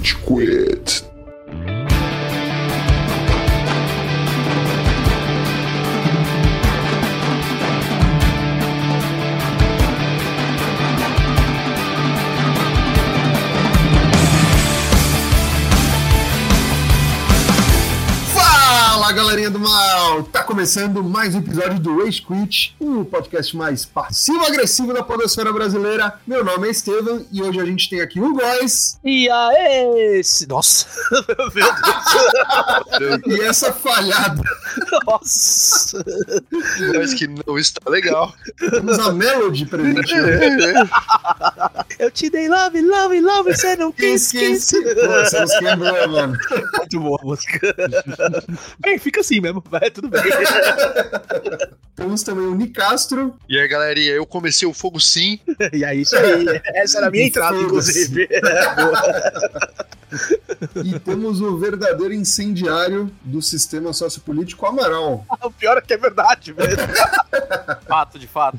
Rage Quit. Começando mais um episódio do Rage Quit, o podcast mais passivo-agressivo da podosfera brasileira. Meu nome é Estevam e hoje a gente tem aqui o Góis E aí, esse... Nossa, meu Deus, e essa falhada. nossa. Mas que não está legal. Temos a Melody presente hoje. Eu te dei love, love, love, você não quis, quis. Pô, Você nos quebrou, mano. Muito boa a música. Bem, fica assim mesmo, vai, tudo bem. Temos também o Nicastro. E aí, galerinha, eu comecei o fogo sim. E aí, isso aí. Essa era a minha entrada, inclusive. E temos o verdadeiro incendiário do sistema sociopolítico, Amaral. O pior é que é verdade, velho. Fato, de fato.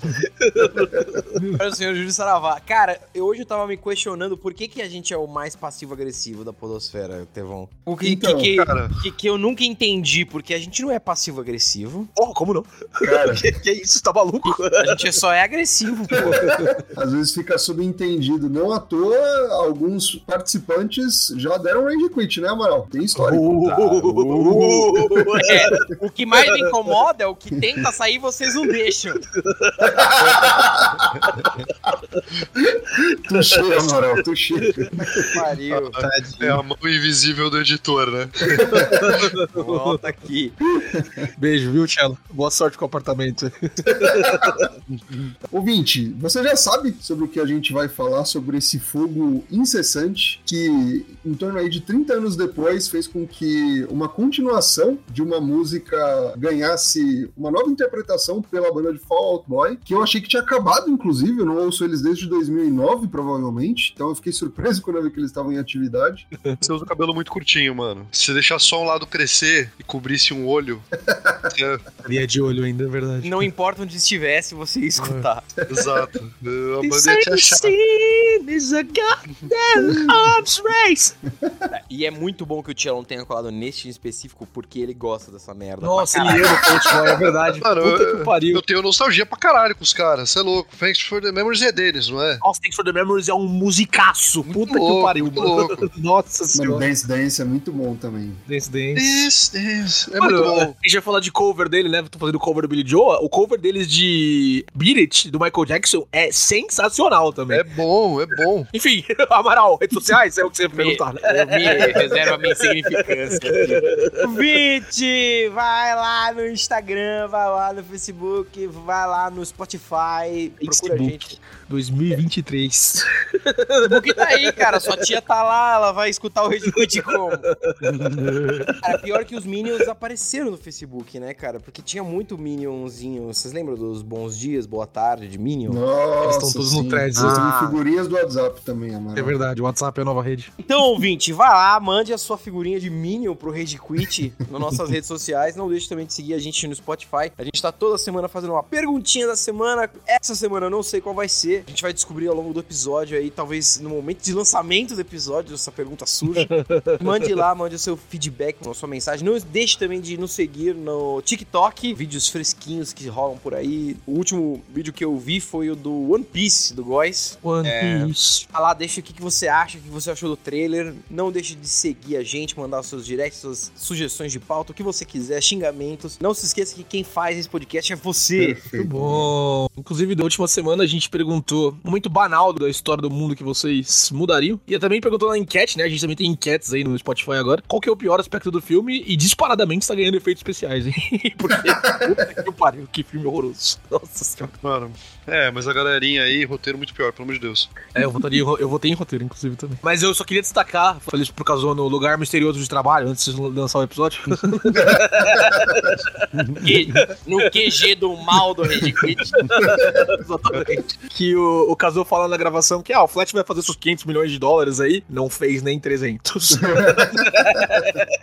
Olha o senhor Júlio Saravá. Cara, eu, hoje eu tava me questionando por que, que a gente é o mais passivo-agressivo da podosfera, Tevão. O que, Então, que, cara. que, que eu nunca entendi, porque a gente não é passivo-agressivo, Porra, como não? Cara, Que, que isso, tá maluco? a gente só é agressivo, pô. às vezes fica subentendido. Não à toa, alguns participantes já deram range quit, né, Amaral? Tem história. É, o que mais me incomoda é o que tenta sair vocês não deixam. Tuxê, Amaral, tuxê. Pariu. É a mão invisível do editor, né? Volta aqui. Beijo, viu, Tchelo? Boa sorte com o apartamento. Ouvinte, você já sabe sobre o que a gente vai falar sobre esse fogo incessante que, em torno aí de 30 anos depois, fez com que uma continuação de uma música ganhasse uma nova interpretação pela banda de Fall Out Boy, que eu achei que tinha acabado, inclusive, eu não ouço eles desde 2009, provavelmente, então eu fiquei surpreso quando eu vi que eles estavam em atividade. Você usa o cabelo muito curtinho, mano. Se você deixar só um lado crescer e cobrisse um olho. é, Ali é de olho ainda, é verdade. Não importa onde estivesse, você ia escutar. exato. A banda ia te achar. is a goddamn arms race. E é muito bom que o não tenha colado neste em específico, porque ele gosta dessa merda. Nossa, ele ama Coach Boy, é verdade. Mano, Puta eu- que pariu. Eu tenho nostalgia pra caralho com os caras. Você é louco. Thanks for the memories é deles, não é? Nossa, Thanks for the Memories é um musicaço. Puta que louco, pariu, muito mano. louco. Nossa Mano, senhora. Dance Dance é muito bom também. Dance Dance. This, this. É Mano, muito bom. A gente vai falar de cover dele, né? Tô fazendo cover do Billy Joe. O cover deles de Beat It, do Michael Jackson, é sensacional também. É bom, é bom. Enfim, Amaral, redes sociais, é o que você perguntar, né? eu me reservo a minha insignificância. Vite, vai lá no Instagram, vai lá no Facebook, vai lá no Spotify, procura a Facebook. gente. 2023. O Facebook tá aí, cara. Sua tia tá lá, ela vai escutar o Redwood como. Cara, pior que os Minions apareceram no Facebook, né, cara? Porque tinha muito Minionzinho. Vocês lembram dos bons dias, boa tarde, de Minion? Nossa, Eles estão todos no sim. threads, Eles né? têm figurinhas do WhatsApp também, Amaral. É verdade, o WhatsApp é a nova rede. Então, ouvinte, vai lá, mande a sua figurinha de Minion pro Rage Quit nas nossas redes sociais. Não deixe também de seguir a gente no Spotify. A gente tá toda semana fazendo uma perguntinha da semana. Essa semana eu não sei qual vai ser. A gente vai descobrir ao longo do episódio aí, talvez no momento de lançamento do episódio, essa pergunta surge. mande lá, mande o seu feedback, a sua mensagem. Não deixe também de nos seguir no TikTok, vídeos fresquinhos que rolam por aí. O último vídeo que eu vi foi o do One Piece, do Góis. One É. Piece. Lá, deixa o que, que você acha, o que você achou do trailer. Não deixe de seguir a gente, mandar os seus directs, suas sugestões de pauta, o que você quiser, xingamentos. Não se esqueça que quem faz esse podcast é você. Muito bom. Inclusive, da última semana a gente perguntou um muito banal da história do mundo que vocês mudariam. E também perguntou na enquete, né? A gente também tem enquetes aí no Spotify agora. Qual que é o pior aspecto do filme? E disparadamente está ganhando efeitos especiais, hein? Porque, puta que pariu, que filme horroroso. Nossa senhora. Mano, é, mas a galerinha aí, roteiro muito pior, pelo amor de Deus. É, eu votaria, eu votei em roteiro, inclusive, também. Mas eu só queria destacar, falei isso por causa no lugar misterioso de trabalho, antes de lançar o episódio. Que- no QG do mal do Red Quit. Exatamente. Que o, o Kazuo fala na gravação que ah, o Flat vai fazer seus 500 milhões de dólares aí, não fez nem 300.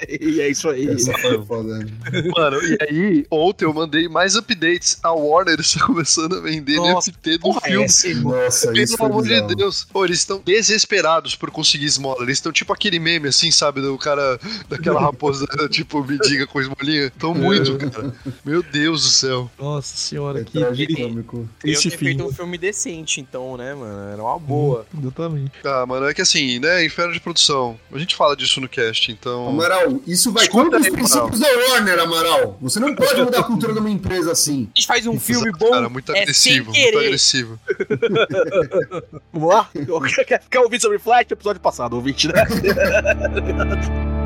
e é isso aí. Essa foi foda. né? Mano, e aí, ontem eu mandei mais updates. A Warner está começando a vender Nossa, NFT do Porra, filme. é esse. Nossa, isso Pelo foi amor de. Deus. Pô, eles estão desesperados por conseguir esmola. Eles estão tipo aquele meme assim, sabe? Do cara, daquela raposa, tipo, me diga com esmolinha. Tão muito, cara. Meu Deus do céu. Nossa senhora, É que tragicômico. Eu ter feito um filme decente, então, né, mano? Era uma boa. Exatamente. Ah, mano, é que assim, né? Inferno de produção. A gente fala disso no cast, então. Amaral, isso vai contra os princípios da Warner, Amaral. Você não pode mudar a cultura de uma empresa assim. A gente faz um filme Exato, bom, Cara, muito é agressivo, sem muito querer. agressivo. Vamos lá? Quer, quer ouvir sobre Flash? Episódio passado, ouvinte, né?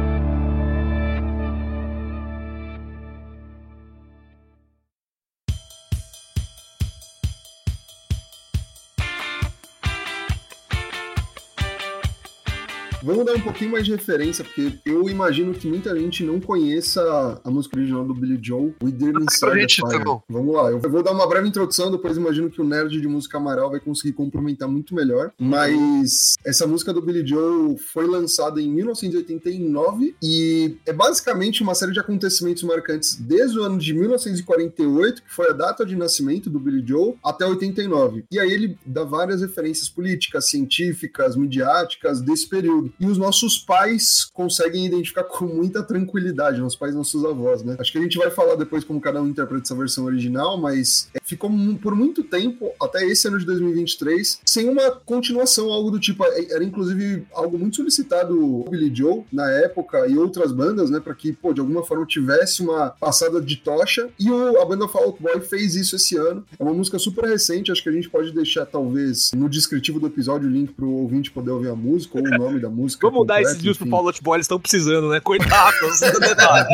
Vamos dar um pouquinho mais de referência, porque eu imagino que muita gente não conheça a música original do Billy Joel, We Didn't Start the Fire. então. Vamos lá, eu vou dar uma breve introdução, depois imagino que o nerd de música Amaral vai conseguir complementar muito melhor. Mas essa música do Billy Joel foi lançada em 1989 e é basicamente uma série de acontecimentos marcantes desde o ano de 1948, que foi a data de nascimento do Billy Joel, até 89. E aí ele dá várias referências políticas, científicas, midiáticas desse período. E os nossos pais conseguem identificar com muita tranquilidade, nossos pais nossos avós, né? Acho que a gente vai falar depois como cada um interpreta essa versão original, mas é, ficou por muito tempo, até esse ano de 2023, sem uma continuação, algo do tipo. É, Era inclusive algo muito solicitado Billy Joe na época e outras bandas, né? Pra que, pô, de alguma forma tivesse uma passada de tocha. E o, a banda Fall Out Boy fez isso esse ano. É uma música super recente, acho que a gente pode deixar, talvez, no descritivo do episódio o link pro ouvinte poder ouvir a música ou o nome da música. Vamos dar esses views pro. Paulo Out Boy, eles estão precisando, né? Coitados. detalhe.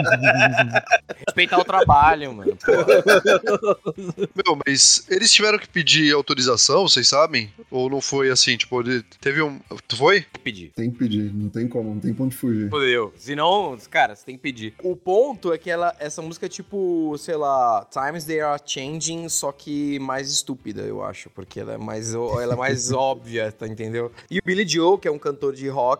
Respeitar o trabalho, mano. Meu, mas eles tiveram que pedir autorização, vocês sabem? Ou não foi assim? Tipo, teve um. Foi? tem que pedir. Tem que pedir, não tem como, não tem ponto de fugir. Fudeu. Senão, cara, você tem que pedir. O ponto é que ela, essa música é tipo, sei lá, Times They Are Changing, só que mais estúpida, eu acho. Porque ela é mais, ela é mais óbvia, tá entendeu? E o Billy Joe, que é um cantor de rock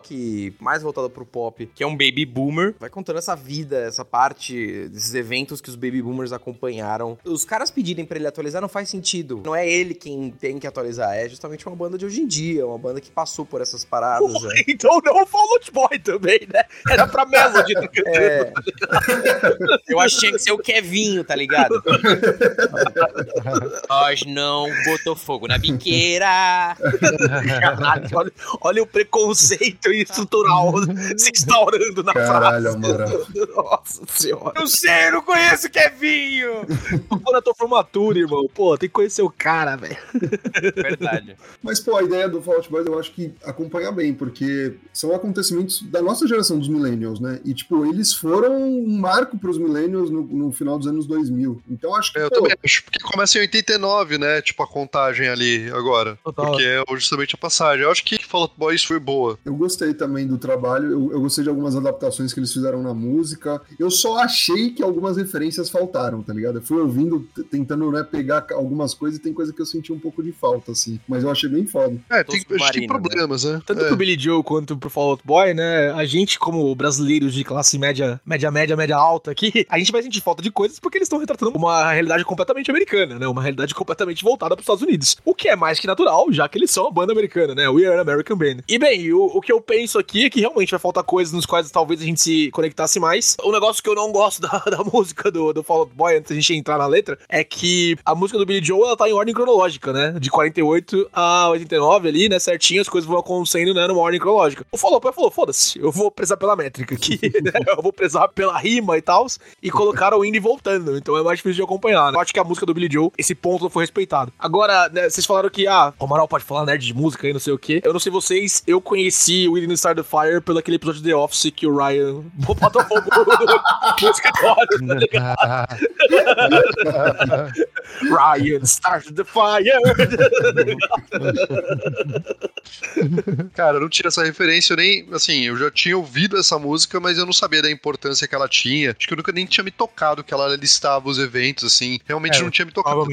mais voltado pro pop, que é um baby boomer, vai contando essa vida, essa parte desses eventos que os baby boomers acompanharam. Os caras pedirem pra ele atualizar não faz sentido. Não é ele quem tem que atualizar, é justamente uma banda de hoje em dia, uma banda que passou por essas paradas. né? então não o Paulo Out Boy também, né? Era pra Melody. tá. É. Eu acho que tinha que ser o Kevinho, tá ligado? Nós não botou fogo na biqueira. Caralho, olha, olha o preconceito estrutural se instaurando na Caralho, frase. Amaral. Nossa senhora. Eu sei, eu não conheço o Kevinho. Pô, na tua formatura, irmão. Pô, tem que conhecer o cara, velho. Verdade. Mas, pô, a ideia do Fall Out Boys eu acho que acompanha bem, porque são acontecimentos da nossa geração dos millennials, né? E, tipo, eles foram um marco pros millennials no, no final dos anos 2000. Então, acho que, É, eu pô, também acho. Porque começa em 89, né? Tipo, a contagem ali agora. Total. Porque é justamente a passagem. Eu acho que Fall Out Boys foi boa. eu gostei também do trabalho, eu, eu gostei de algumas adaptações que eles fizeram na música. Eu só achei que algumas referências faltaram, tá ligado? Eu fui ouvindo, tentando, né, pegar algumas coisas e tem coisa que eu senti um pouco de falta, assim. Mas eu achei bem foda. É, tem, tem né? problemas, né? Tanto É. pro Billy Joe quanto pro Fall Out Boy, né? A gente, como brasileiros de classe média, média, média, média alta aqui, a gente vai sentir falta de coisas porque eles estão retratando uma realidade completamente americana, né? Uma realidade completamente voltada pros Estados Unidos. O que é mais que natural, já que eles são uma banda americana, né? We are an American Band. E bem, o, o que eu penso aqui é que realmente vai faltar coisas nos quais talvez a gente se conectasse mais. O negócio que eu não gosto da, da música do, do Fall Out Boy, antes da gente entrar na letra, é que a música do Billy Joe, ela tá em ordem cronológica, né? De 48 a 89 ali, né? Certinho, as coisas vão acontecendo, né? Numa ordem cronológica. O Fall Out Boy falou, foda-se, eu vou prezar pela métrica aqui, né? Eu vou prezar pela rima e tal, e colocaram o Indy voltando, então é mais difícil de acompanhar, né? Eu acho que a música do Billy Joe, esse ponto não foi respeitado. Agora, né, vocês falaram que, ah, o Amaral pode falar nerd de música e não sei o quê. Eu não sei vocês, eu conheci o Didn't Start the Fire pelo aquele episódio de The Office que o Ryan botou fogo no escritório, tá ligado? Ryan started the fire. Cara, eu não tinha essa referência, eu nem. Assim, eu já tinha ouvido essa música, mas eu não sabia da importância que ela tinha. Acho que eu nunca nem tinha me tocado que ela listava os eventos, assim. Realmente É, não tinha me tocado.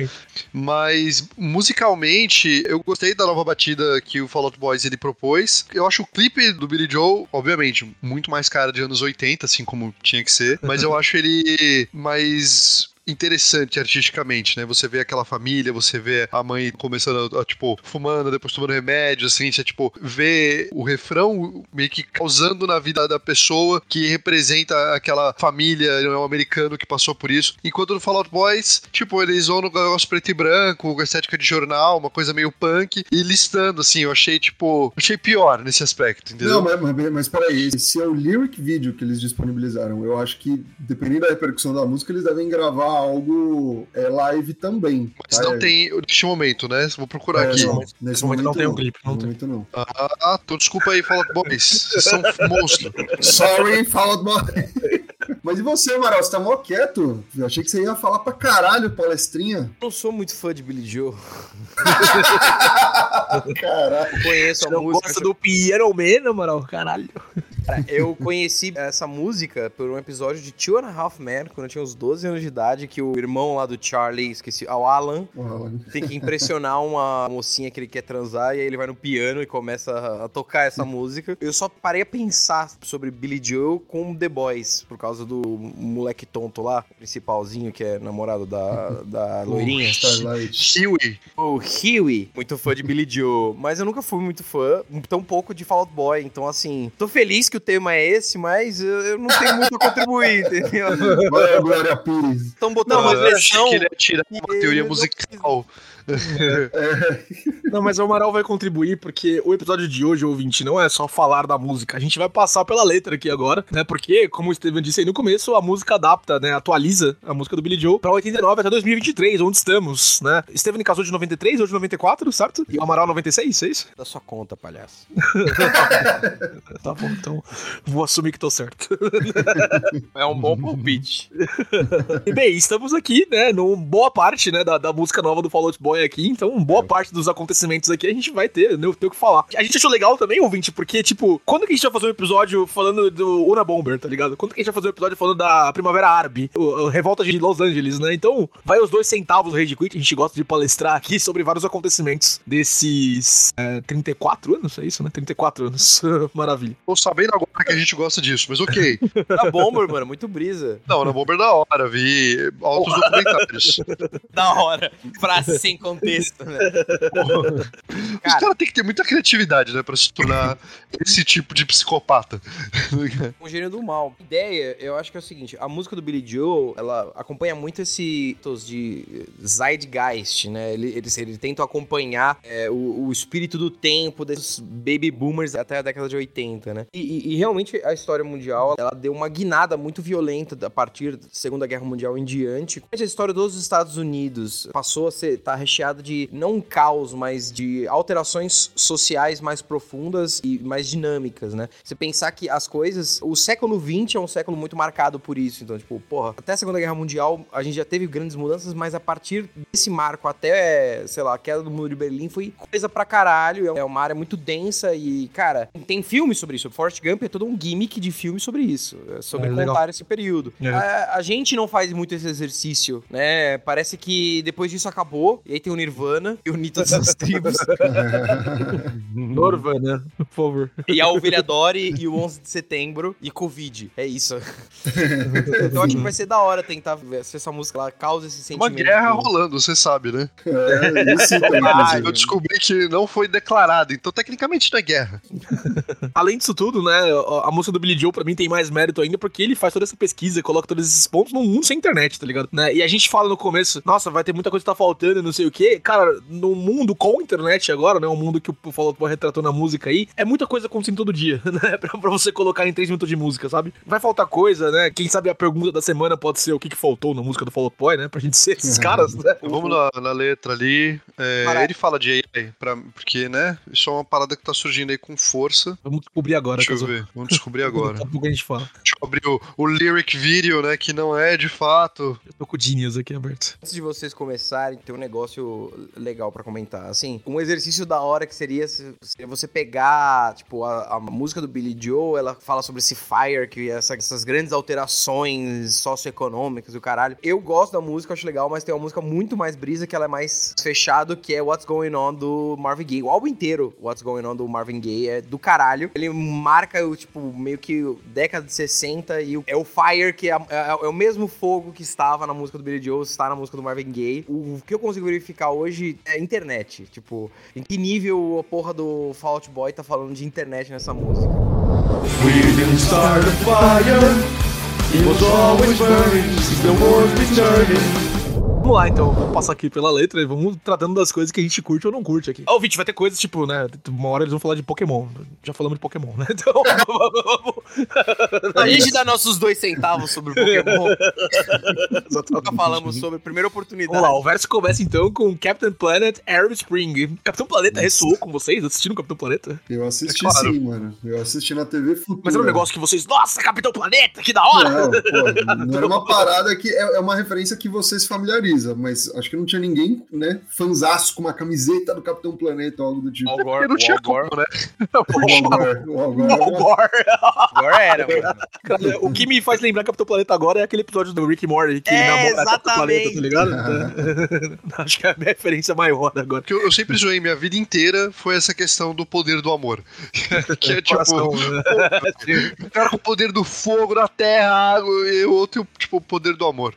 Mas musicalmente, eu gostei da nova batida que o Fall Out Boys ele propôs. Eu acho o clipe do Billy Joe, obviamente, muito mais cara de anos 80, assim como tinha que ser. Mas eu acho ele mais interessante artisticamente, né? Você vê aquela família, você vê a mãe começando, a, tipo, fumando, depois tomando remédio, assim, você, tipo, vê o refrão meio que causando na vida da pessoa que representa aquela família né, um americano que passou por isso. Enquanto no Fallout Boys, tipo, eles vão no negócio preto e branco, com estética de jornal, uma coisa meio punk, e listando, assim, eu achei, tipo, achei pior nesse aspecto, entendeu? Não, mas, mas, mas peraí, esse é o lyric video que eles disponibilizaram. Eu acho que, dependendo da repercussão da música, eles devem gravar algo é, live também. Mas tá? não tem neste momento, né? Vou procurar É, aqui. não, Nesse nesse momento momento não tem um clipe, não tem. momento não. Ah, então desculpa aí, Fallout Boys. Vocês são monstro. Sorry, Fallout Boy. Mas e você, Amaral? Você tá mó quieto? Eu achei que você ia falar pra caralho, palestrinha. Eu não sou muito fã de Billy Joe. Caralho. Eu conheço a música. gosta do Piano Man, na moral, caralho. Cara, eu conheci essa música por um episódio de Two and a Half Men, quando eu tinha uns 12 anos de idade, que o irmão lá do Charlie, esqueci, o Alan, tem que impressionar uma mocinha que ele quer transar, e aí ele vai no piano e começa a tocar essa música. Eu só parei a pensar sobre Billy Joe com The Boys, por causa do moleque tonto lá, o principalzinho, que é namorado da, da loirinha. Starlight. Kiwi. O Huey, muito fã de Billy Joe, mas eu nunca fui muito fã, tão pouco de Fall Out Boy, então assim, tô feliz que o tema é esse, mas eu, eu não tenho muito a contribuir, entendeu? Glória Pires. Estão botando Não, uma versão... que ele ia tirar uma teoria musical. Não, mas o Amaral vai contribuir porque o episódio de hoje, ouvinte, não é só falar da música. A gente vai passar pela letra aqui agora, né? Porque, como o Steven disse aí no começo, a música adapta, né? Atualiza a música do Billy Joe pra 89 até 2023, onde estamos, né? Steven casou de 93 ou de 94, certo? E o Amaral 96, é isso? Da sua conta, palhaço. Tá bom, então vou assumir que tô certo. É um bom palpite. E bem, estamos aqui, né, numa boa parte, né, da, da música nova do Fallout Boy aqui, então boa parte dos acontecimentos aqui a gente vai ter, né, ter o que falar. A gente achou legal também, ouvinte, porque, tipo, quando que a gente vai fazer um episódio falando do Una Bomber, tá ligado? Quando que a gente vai fazer um episódio falando da Primavera Árabe, o, o Revolta de Los Angeles, né? Então, vai os dois centavos do Rage Quit, a gente gosta de palestrar aqui sobre vários acontecimentos desses é, 34 anos, é isso, né? 34 anos. Maravilha. Tô sabendo agora que a gente gosta disso, mas ok. Da Bomber, mano, muito brisa. Não, na Bomber da hora, vi altos documentários. Da hora. Frase sem contexto, né? Os Cara, caras têm que ter muita criatividade, né, pra se tornar esse tipo de psicopata. um gênio do mal. A ideia, eu acho que é o seguinte, a música do Billy Joel, ela acompanha muito esse tos de zeitgeist, né? Ele, ele, ele tenta acompanhar é, o, o espírito do tempo desses baby boomers até a década de 80, né? E, e- e realmente a história mundial, ela deu uma guinada muito violenta a partir da Segunda Guerra Mundial em diante. A história dos Estados Unidos passou a ser, tá recheada de, não um caos, mas de alterações sociais mais profundas e mais dinâmicas, né? Você pensar que as coisas, o século XX é um século muito marcado por isso, então, tipo, porra, até a Segunda Guerra Mundial a gente já teve grandes mudanças, mas a partir desse marco até, sei lá, a queda do muro de Berlim foi coisa pra caralho, é uma área muito densa e, cara, tem filmes sobre isso. Forrest Gump é todo um gimmick de filme sobre isso, é sobre É, contar legal. esse período. É. A, a gente não faz muito esse exercício, né? Parece que depois disso acabou, e aí tem o Nirvana e o Nito das Tribos, Norva, né? Por favor. e a Ovelha Dory e o 11 de setembro e Covid. É isso. então acho que vai ser da hora tentar ver se essa música lá causa esse Uma sentimento. guerra rolando, você sabe, né? É, isso Ah, eu descobri que não foi declarado, então tecnicamente não é guerra. Além disso tudo, né, a música do Billy Joe pra mim tem mais mérito ainda porque ele faz toda essa pesquisa, coloca todos esses pontos num mundo sem internet, tá ligado? Né? E a gente fala no começo, nossa, vai ter muita coisa que tá faltando, e não sei o quê. Cara, no mundo com internet agora, né, o mundo que o Fallout Boy retratou na música aí, é muita coisa acontecendo todo dia, né, pra, pra você colocar em três minutos de música, sabe? Vai faltar coisa, né? Quem sabe a pergunta da semana pode ser o que, que faltou na música do Fallout Boy, né? Pra gente ser esses caras, né? Vamos na, na letra ali. É, ele fala de AI, pra, porque, né? Isso é uma parada que tá surgindo aí com força. Vamos descobrir agora, Deixa eu ver. Vamos descobrir agora. Daqui a pouco a gente fala. Deixa eu abrir o, o lyric video, né? Que não é de fato. Eu tô com o Genius aqui aberto. Antes de vocês começarem, tem um negócio legal pra comentar. Assim, um exercício da hora que seria, se- seria você pegar, tipo, a, a música do Billy Joe, ela fala sobre esse fire, que é essa- essas grandes alterações socioeconômicas e o caralho. Eu gosto da música, acho legal, mas tem uma música muito mais brisa, que ela é mais fechado, que é What's Going On do Marvin Gaye. O álbum inteiro, What's Going On do Marvin Gaye, é do caralho. Ele marca o tipo meio que década de 60 e o- é o Fire, que é, é- é o mesmo fogo que estava na música do Billy Joel, está na música do Marvin Gaye. O, que eu consigo verificar hoje é internet. Tipo, em que nível a porra do Fall Out Boy tá falando de internet nessa música. We didn't start a fire. It was always burning the war's returning. Vamos lá, então. Vamos passar aqui pela letra e vamos tratando das coisas que a gente curte ou não curte aqui. Ó, ouvinte, vai ter coisas tipo, né? Uma hora eles vão falar de Pokémon. Já falamos de Pokémon, né? Então, vamos. A gente dá nossos dois centavos sobre o Pokémon. Nunca falamos sobre primeira oportunidade. Vamos lá, o verso começa então com Captain Planet Arab Spring. Capitão Planeta ressoou com vocês? Assistiram Capitão Planeta? Eu assisti É claro. sim, mano. Eu assisti na TV Futura. Mas era um negócio que vocês. Nossa, Capitão Planeta, que da hora! Não, pô, não era uma parada que é, é uma referência que você se mas acho que não tinha ninguém, né, fanzaço com uma camiseta do Capitão Planeta ou algo do tipo. Al Gore, não tinha Al como, né? O Algor, o Algor. O Gore. Agora era, mano. Cara, o que me faz lembrar Capitão Planeta agora é aquele episódio do Rick Morty que É, namora Capitão Planeta, exatamente. tá ligado? Acho que é a minha referência maior agora. Que eu, eu sempre zoei minha vida inteira foi essa questão do poder do amor. que é tipo, Coração, né? o cara com o poder do fogo, da terra, água, e o outro, tipo, o poder do amor.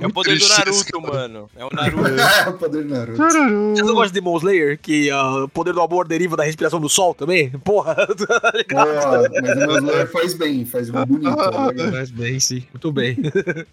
É o poder do Naruto, mano. É o Naruto. o poder do Naruto. Vocês não gostam de Demon Slayer? Que ah, o poder do amor deriva da respiração do sol também? Porra, tá ligado? Pô, mas o Musler faz bem, faz bonito. tá ligado? Mas bem, sim. Muito bem.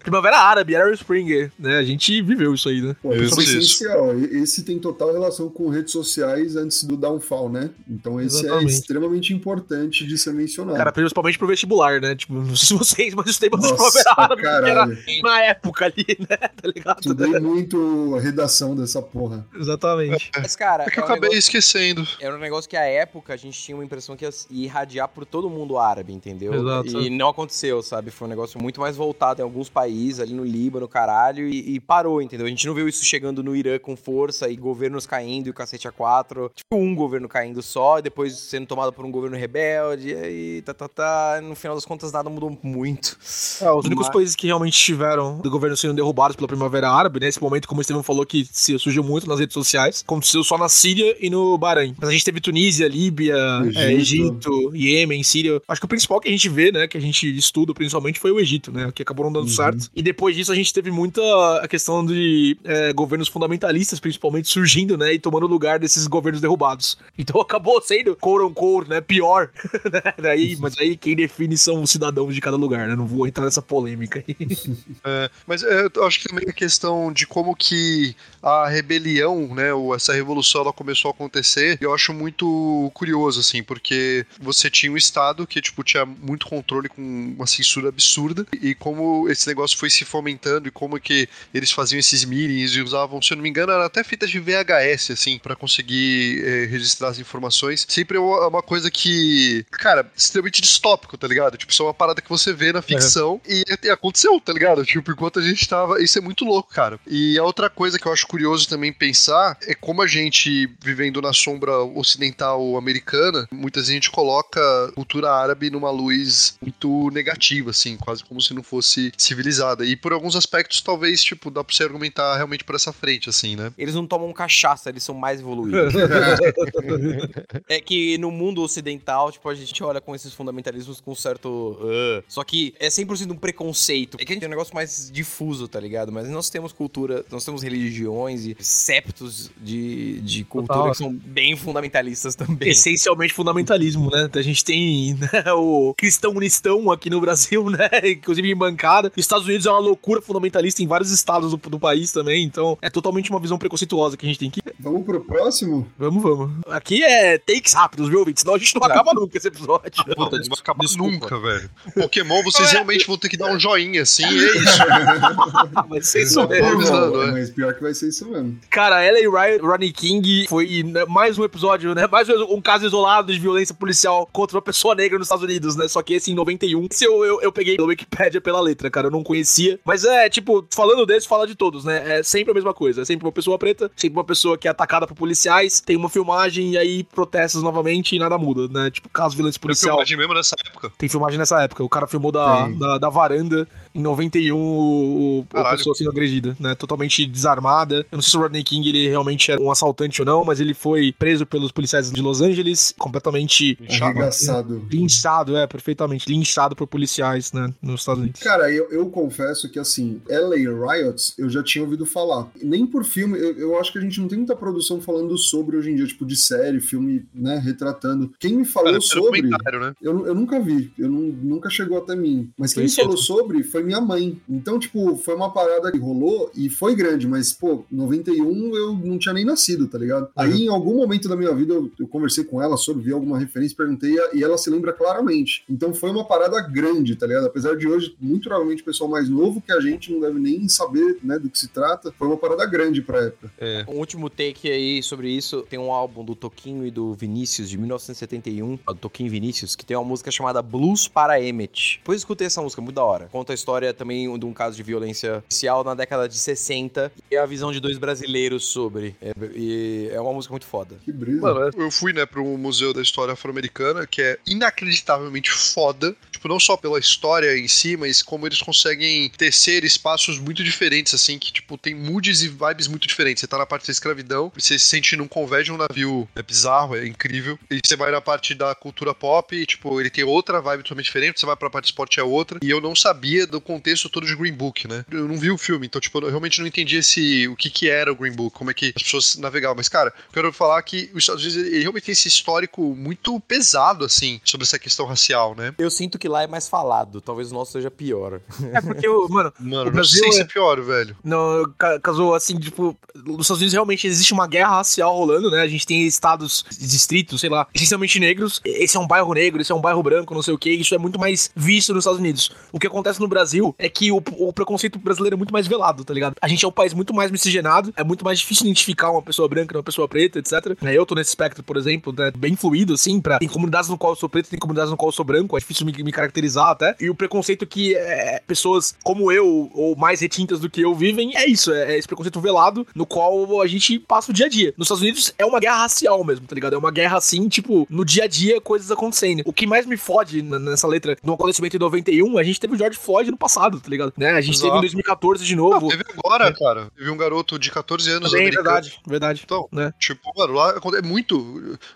Primavera Árabe, Arab Spring, né? A gente viveu isso aí, né? Pô, Isso, é essencial. Esse tem total relação com redes sociais antes do downfall, né? Então esse Exatamente. é extremamente importante de ser mencionado. Cara, principalmente pro vestibular, né? Tipo, não sei se vocês, mas os temas de Nossa, Primavera Árabe era na época ali, né? Tá ligado? Estudei muito a redação dessa porra. Exatamente. Mas, cara, É que eu é um acabei negócio- esquecendo. Era um negócio que à época a gente tinha uma impressão que ia ia irradiar por todo mundo árabe, entendeu? Exato. E não aconteceu, sabe? Foi um negócio muito mais voltado em alguns países, ali no Líbano, caralho, e, e parou, entendeu? A gente não viu isso chegando no Irã com força e governos caindo e o cacete a quatro. Tipo, um governo caindo só, e depois sendo tomado por um governo rebelde, e aí, tá, tá, tá. No final das contas, nada mudou muito. É, os únicos países que realmente tiveram do governo sendo pela Primavera Árabe, nesse momento, como o Estevam falou, que se- surgiu muito nas redes sociais, aconteceu só na Síria e no Bahrein. Mas a gente teve Tunísia, Líbia, Egito. é, Egito, Iêmen, Síria. Acho que o principal que a gente vê, né, que a gente estuda principalmente foi o Egito, né, que acabou não dando Uhum. certo. E depois disso a gente teve muita a questão de é, governos fundamentalistas, principalmente, surgindo, né, e tomando lugar desses governos derrubados. Então acabou sendo, quote unquote, né, pior. né, daí, mas aí quem define são os cidadãos de cada lugar, né, não vou entrar nessa polêmica aí. É, mas é, eu acho que também a questão de como que a rebelião, né, ou essa revolução, ela começou a acontecer, eu acho muito curioso, assim, porque você tinha um Estado que, tipo, tinha muito controle com uma censura absurda, e como esse negócio foi se fomentando, e como que eles faziam esses meetings e usavam, se eu não me engano, era até fitas de VHS, assim, pra conseguir eh, registrar as informações. Sempre é uma uma coisa que, cara, extremamente distópico, tá ligado? Tipo, isso é uma parada que você vê na ficção e, e aconteceu, tá ligado? Tipo, enquanto a gente tava. Isso é muito louco, cara. E a outra coisa que eu acho curioso também pensar é como a gente, vivendo na sombra ocidental americana, muitas vezes a gente coloca a cultura árabe numa luz muito negativa, assim, quase como se não fosse civilizada. E por alguns aspectos, talvez, tipo, dá pra você argumentar realmente por essa frente, assim, né? Eles não tomam cachaça, eles são mais evoluídos. é que no mundo ocidental, tipo, a gente olha com esses fundamentalismos com um certo. "Ah". Só que é 100% um preconceito. É que a gente tem um negócio mais difuso, tá ligado? Mas nós temos cultura, nós temos religiões e septos de, de cultura Total. que são bem fundamentalistas também. Essencialmente fundamentalismo, né? A gente tem né, o cristão unistão aqui no Brasil, né? Inclusive em bancada. Os Estados Unidos é uma loucura fundamentalista em vários estados do, do país também, então é totalmente uma visão preconceituosa que a gente tem que. Vamos pro próximo? Vamos, vamos. Aqui é takes rápidos, viu, Vitor? Senão a gente não acaba nunca esse episódio. Puta, não vai acabar desculpa. nunca, velho. Pokémon, vocês realmente vão ter que dar um joinha, assim, é isso. Mas vocês Não, são mesmo. Não, mas pior que vai ser isso mesmo. Cara, ela e Ryan- Ronnie King foi né, mais um episódio, né? Mais um caso isolado de violência policial contra uma pessoa negra nos Estados Unidos, né? Só que esse em 91. Esse eu, eu, eu peguei pela Wikipédia pela letra, cara. Eu não conhecia. Mas é, tipo, falando desse, fala de todos, né? É sempre a mesma coisa. É sempre uma pessoa preta, sempre uma pessoa que é atacada por policiais, tem uma filmagem e aí protestos novamente e nada muda, né? Tipo, caso de violência policial. filmagem mesmo nessa época. Tem filmagem nessa época. O cara filmou da, Tem. da, da varanda em 91 o. Caralho. pessoa sendo agredida, né? Totalmente desarmada. Eu não sei se o Rodney King ele realmente era um assaltante ou não, mas ele foi preso pelos policiais de Los Angeles, completamente Arregaçado. linchado, é, perfeitamente, linchado por policiais, né, nos Estados Unidos. Cara, eu, eu confesso que, assim, LA Riots eu já tinha ouvido falar. Nem por filme, eu, eu acho que a gente não tem muita produção falando sobre hoje em dia, tipo, de série, filme, né, retratando. Quem me falou Cara, sobre. né? Eu, eu nunca vi, eu não- nunca chegou até mim. Mas quem me falou sobre foi minha mãe. Então, tipo, foi uma parada que rolou e foi grande, mas, pô, 91 eu não tinha nem nascido, tá ligado? Aí, em algum momento da minha vida, eu, eu conversei com ela sobre, vi alguma referência, perguntei e ela se lembra claramente. Então, foi uma parada grande, tá ligado? Apesar de hoje, muito provavelmente, o pessoal mais novo que a gente não deve nem saber, né, do que se trata, foi uma parada grande pra época. Um último take aí sobre isso. Tem um álbum do Toquinho e do Vinícius, de 1971, do Toquinho e Vinícius, que tem uma música chamada Blues para Emmett. Depois escutei essa música, muito da hora. Conta a história também de um caso de violência social na década de 60 e a visão de dois brasileiros sobre. É, e é uma música muito foda. Que brisa. Mano, eu fui, né, pro Museu da História Afro-Americana, que é inacreditavelmente foda. Tipo, não só pela história em si, mas como eles conseguem tecer espaços muito diferentes, assim, que, tipo, tem moods e vibes muito diferentes. Você tá na parte da escravidão, você se sente num convés um navio, é bizarro, é incrível. E você vai na parte da cultura pop, e, tipo, ele tem outra vibe totalmente diferente, você vai pra parte de esporte é outra. E eu não sabia do contexto todo de Green Book, né? Eu não vi o filme, então, tipo, eu realmente não entendi esse, o que que era o Green Book, como é que as pessoas navegavam. Mas, cara, eu quero falar que os Estados Unidos, ele realmente tem esse histórico muito pesado, assim, sobre essa questão racial, né? Eu sinto que lá é mais falado, talvez o nosso seja pior. É porque, eu- mano, Mano, O não Brasil sei se é- é pior, velho. Não, ca- casou assim, tipo, nos Estados Unidos realmente existe uma guerra racial rolando, né? A gente tem estados, distritos, sei lá, essencialmente negros. Esse é um bairro negro, esse é um bairro branco, não sei o que. Isso é muito mais visto nos Estados Unidos. O que acontece no Brasil é que o, o preconceito brasileiro é muito mais velado, tá ligado? A gente é um país muito mais miscigenado, é muito mais difícil identificar uma pessoa branca uma pessoa preta, etc. É, Eu tô nesse espectro, por exemplo, né, bem fluido, assim, pra. Tem comunidades no qual eu sou preto, tem comunidades no qual eu sou branco, é difícil me, me caracterizar até. E o preconceito que é, pessoas como eu, ou mais retintas do que eu, vivem, é isso, é, é esse preconceito velado no qual a gente passa o dia a dia. Nos Estados Unidos é uma guerra racial mesmo, tá ligado? É uma guerra assim, tipo, no dia a dia, coisas acontecendo. O que mais me fode nessa letra, no acontecimento em 91, a gente teve o George Floyd no passado, tá ligado? Né? A gente teve em Exato. 2014 de novo. teve agora, cara. Teve um garoto de 14 anos Também, americano. verdade, verdade. Então, Né? tipo, mano, lá é muito.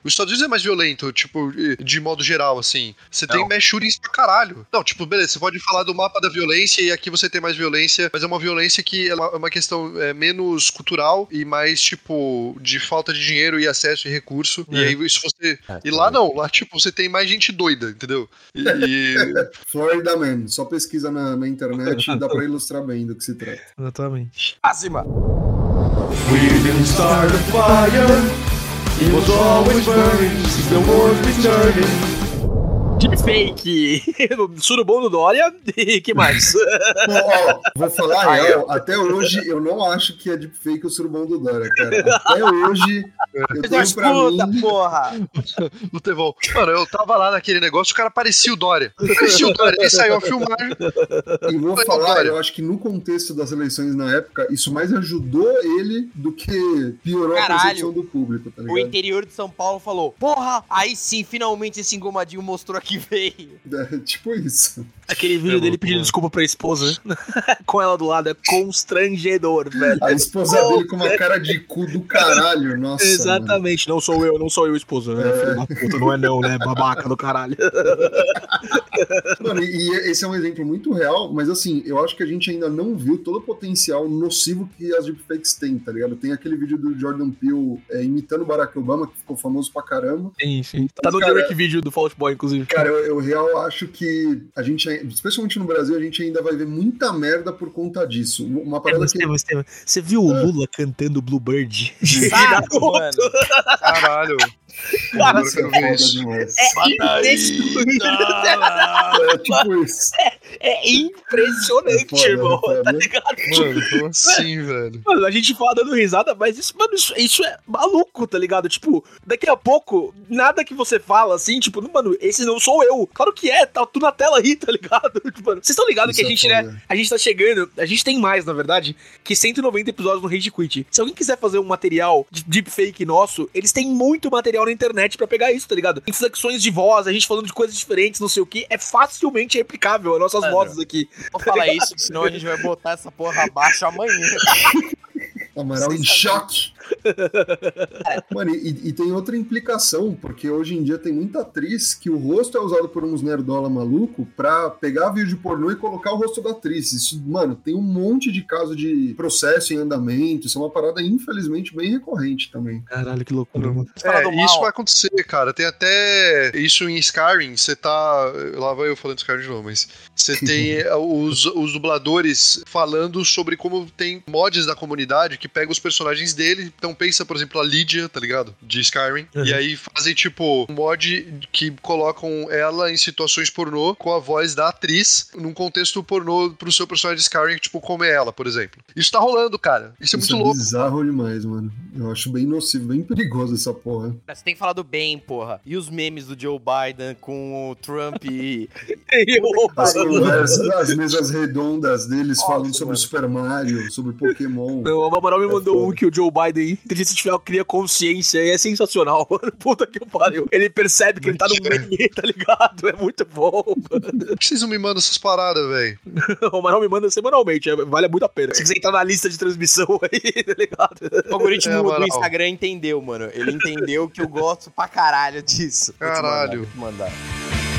Os Estados Unidos é mais violento, tipo, de modo geral, assim. Você tem Não. mass shootings pra caralho. Não, tipo, beleza, você pode falar do mapa da violência e aqui você tem mais violência, mas é uma violência que é uma, é uma questão é, menos cultural e mais, tipo, de falta de dinheiro e acesso e recurso. E É. aí, se você. É, E lá não, lá, tipo, você tem mais gente doida, entendeu? E. e- Florida Man, só pesquisa na, na internet e dá pra ilustrar bem do que se trata. Exatamente. Acima! We didn't start a fire. It was always burning since the world been turning. Deepfake! Surubom do Dória e que mais? Ó, vou falar a real, até hoje eu não acho que é deepfake o surubom do Dória, cara. Até hoje eu tenho pra escuta, mim... porra! No Tevão. Mano, eu tava lá naquele negócio, o cara parecia o Dória. Parecia o Dória. Aí saiu a filmagem. E vou Foi falar, eu acho que no contexto das eleições na época, isso mais ajudou ele do que piorou a Caralho. percepção do público, tá O ligado? interior de São Paulo falou: Porra, aí sim, finalmente esse engomadinho mostrou que veio. É, tipo isso. Aquele vídeo É dele pedindo mano. desculpa pra esposa com ela do lado é constrangedor, velho. A esposa dele com uma cara de cu do caralho, nossa. mano. Exatamente, não sou eu, não sou eu, esposa. Né? Filho da puta, não é não, né? Babaca do caralho. Mano, e e esse é um exemplo muito real, mas assim, eu acho que a gente ainda não viu todo o potencial nocivo que as deepfakes têm, tá ligado? Tem aquele vídeo do Jordan Peele é, imitando Barack Obama, que ficou famoso pra caramba. Sim, sim. Tá no Cara, direct vídeo do Fault Boy, inclusive. Cara, eu, eu real acho que a gente, especialmente no Brasil, a gente ainda vai ver muita merda por conta disso. Uma parada que. Estevam, Estevam, você viu o Lula cantando Bluebird? Saco, mano. Caralho. Cara, foda isso. demais. É É tipo isso. É impressionante, É foda, irmão. é foda. Tá ligado? Mano, como assim, velho? Mano, a gente fala dando risada, mas isso, mano, isso, isso é maluco, tá ligado? Tipo, daqui a pouco, nada que você fala assim, tipo, mano, esse não sou eu. Claro que é, tá tudo na tela aí, tá ligado? Tipo, mano, vocês estão ligados que a Isso gente, é né? A gente tá chegando, a gente tem mais, na verdade, que 190 episódios no Rage Quit. Se alguém quiser fazer um material de deepfake nosso, eles têm muito material na internet pra pegar isso, tá ligado? Inflexões de voz, a gente falando de coisas diferentes, não sei o que, é facilmente replicável as nossas famosos aqui. Não fala isso, senão a gente vai botar essa porra abaixo amanhã. Amaral em choque. Mano, e, e tem outra implicação, porque hoje em dia tem muita atriz que o rosto é usado por uns nerdola maluco pra pegar vídeo pornô e colocar o rosto da atriz. Isso, mano, tem um monte de caso de processo em andamento. Isso é uma parada, infelizmente, bem recorrente também. Caralho, que loucura, mano. Fala do É, isso vai acontecer, cara. Tem até isso em Skyrim. Você tá. Lá vai eu falando Skyrim de novo, mas. Você tem eh, os, os dubladores falando sobre como tem mods da comunidade que pegam os personagens dele. Então pensa, por exemplo, a Lydia, tá ligado? De Skyrim. Uhum. E aí fazem, tipo, um mod que colocam ela em situações pornô com a voz da atriz num contexto pornô pro seu personagem de Skyrim, tipo, como é ela, por exemplo. Isso tá rolando, cara. Isso é muito louco. bizarro demais, mano. Eu acho bem nocivo, bem perigoso essa porra. Você tem que falar do bem, porra. E os memes do Joe Biden com o Trump e. As conversas, as mesas redondas deles Nossa, falando sobre mano. Super Mario, sobre Pokémon. Não, o Amaral me É mandou foda. um que o Joe Biden, inteligência artificial, cria consciência e é sensacional, mano. Puta que pariu. Ele percebe que ele tá no meio, tá ligado? É muito bom, mano. Por que vocês não me mandam essas paradas, velho? O Amaral me manda semanalmente, é- vale muito a pena. Se quiser entrar na lista de transmissão aí, tá ligado? O algoritmo É, do. Instagram entendeu, mano. Ele entendeu que eu gosto pra caralho disso. Vou te mandar, Caralho. vou te mandar.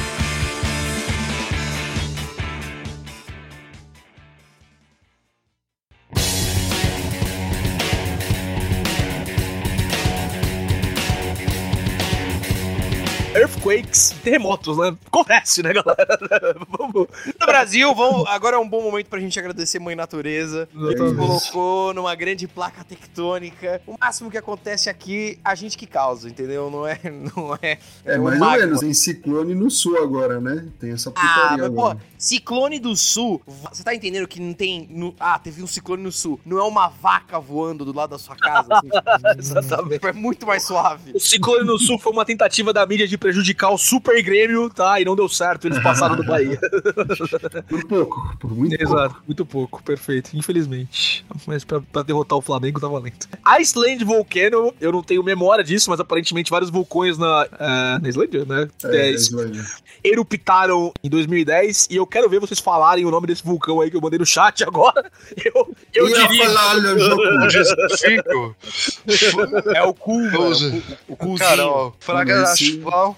Earthquakes, terremotos, né? Acontece, né, galera? Vamos. No Brasil, vamos, agora é um bom momento pra gente agradecer Mãe Natureza. que Exatamente. colocou numa grande placa tectônica. O máximo que acontece aqui, a gente que causa, entendeu? Não é. Não é, É, o mais ou menos. Tem ciclone no sul agora, né? Tem essa Ah, putaria mas pô, agora. ciclone do sul, você tá entendendo que não tem. no- ah, teve um ciclone no sul. Não é uma vaca voando do lado da sua casa. assim? Exatamente. é muito mais suave. O Ciclone no Sul foi uma tentativa da mídia de prejudicar o Super Grêmio, tá? E não deu certo, eles passaram do Bahia. Por pouco, por muito pouco. Exato, muito pouco, perfeito, infelizmente. Mas pra, pra derrotar o Flamengo tá valendo. Iceland Volcano, eu não tenho memória disso, mas aparentemente vários vulcões na, eh, na Islândia, né? É, é Islândia. eruptaram em 2010 e eu quero ver vocês falarem o nome desse vulcão aí que eu mandei no chat agora. Eu, eu Ia diria. falar. É o cu, mano. O, o cuzinho. Cara, ó, Fraga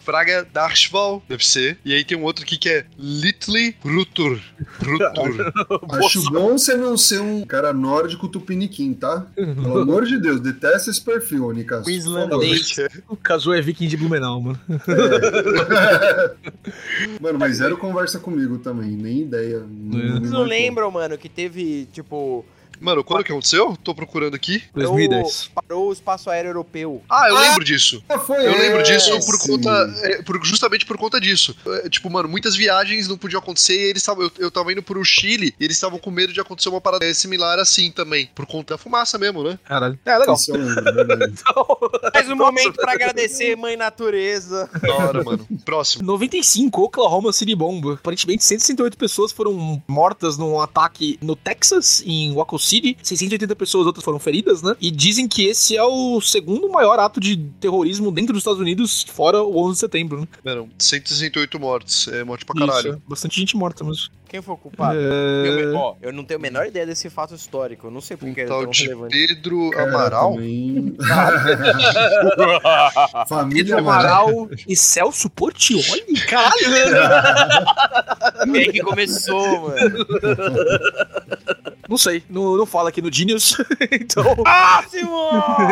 Fraga Darsval, deve ser. E aí tem um outro aqui que é Little Rutur. Rutur. Acho bom você não ser um cara nórdico tupiniquim, tá? Pelo amor de Deus, detesta esse perfil, Nicas. O islandês. O Kazu é viking de Blumenau, mano. Mano, mas zero conversa comigo também, nem ideia. Vocês não lembram, mano, que teve, tipo. Mano, quando que aconteceu? Tô procurando aqui. 2010. Parou o espaço aéreo europeu. Ah, eu Ah, lembro disso. Foi Eu lembro disso esse. por conta. é, por- justamente por conta disso. É, tipo, mano, muitas viagens não podiam acontecer e eles estavam. Eu, eu tava indo pro Chile e eles estavam com medo de acontecer uma parada similar assim também. Por conta da fumaça mesmo, né? Caralho. É, legal. Verdade. Mais um momento pra agradecer, Mãe Natureza. Da hora, mano. Próximo. 95, Oklahoma City Bomb. Aparentemente, 168 pessoas foram mortas num ataque no Texas, em Waco City. 680 pessoas outras foram feridas, né? E dizem que esse é o segundo maior ato de terrorismo dentro dos Estados Unidos, fora o 11 de setembro, né? Mano, 168 mortes. É morte pra caralho. Isso, é bastante gente morta mesmo. Quem foi o culpado? É... Eu, ó, eu não tenho a menor ideia desse fato histórico. Eu não sei por Um que é tal tão de relevante. Pedro Amaral. também- Pedro Família Amaral. Amaral e Celso Portioli? Caralho! Quem que começou, mano? não sei, não, não fala aqui no Genius, então Próximo!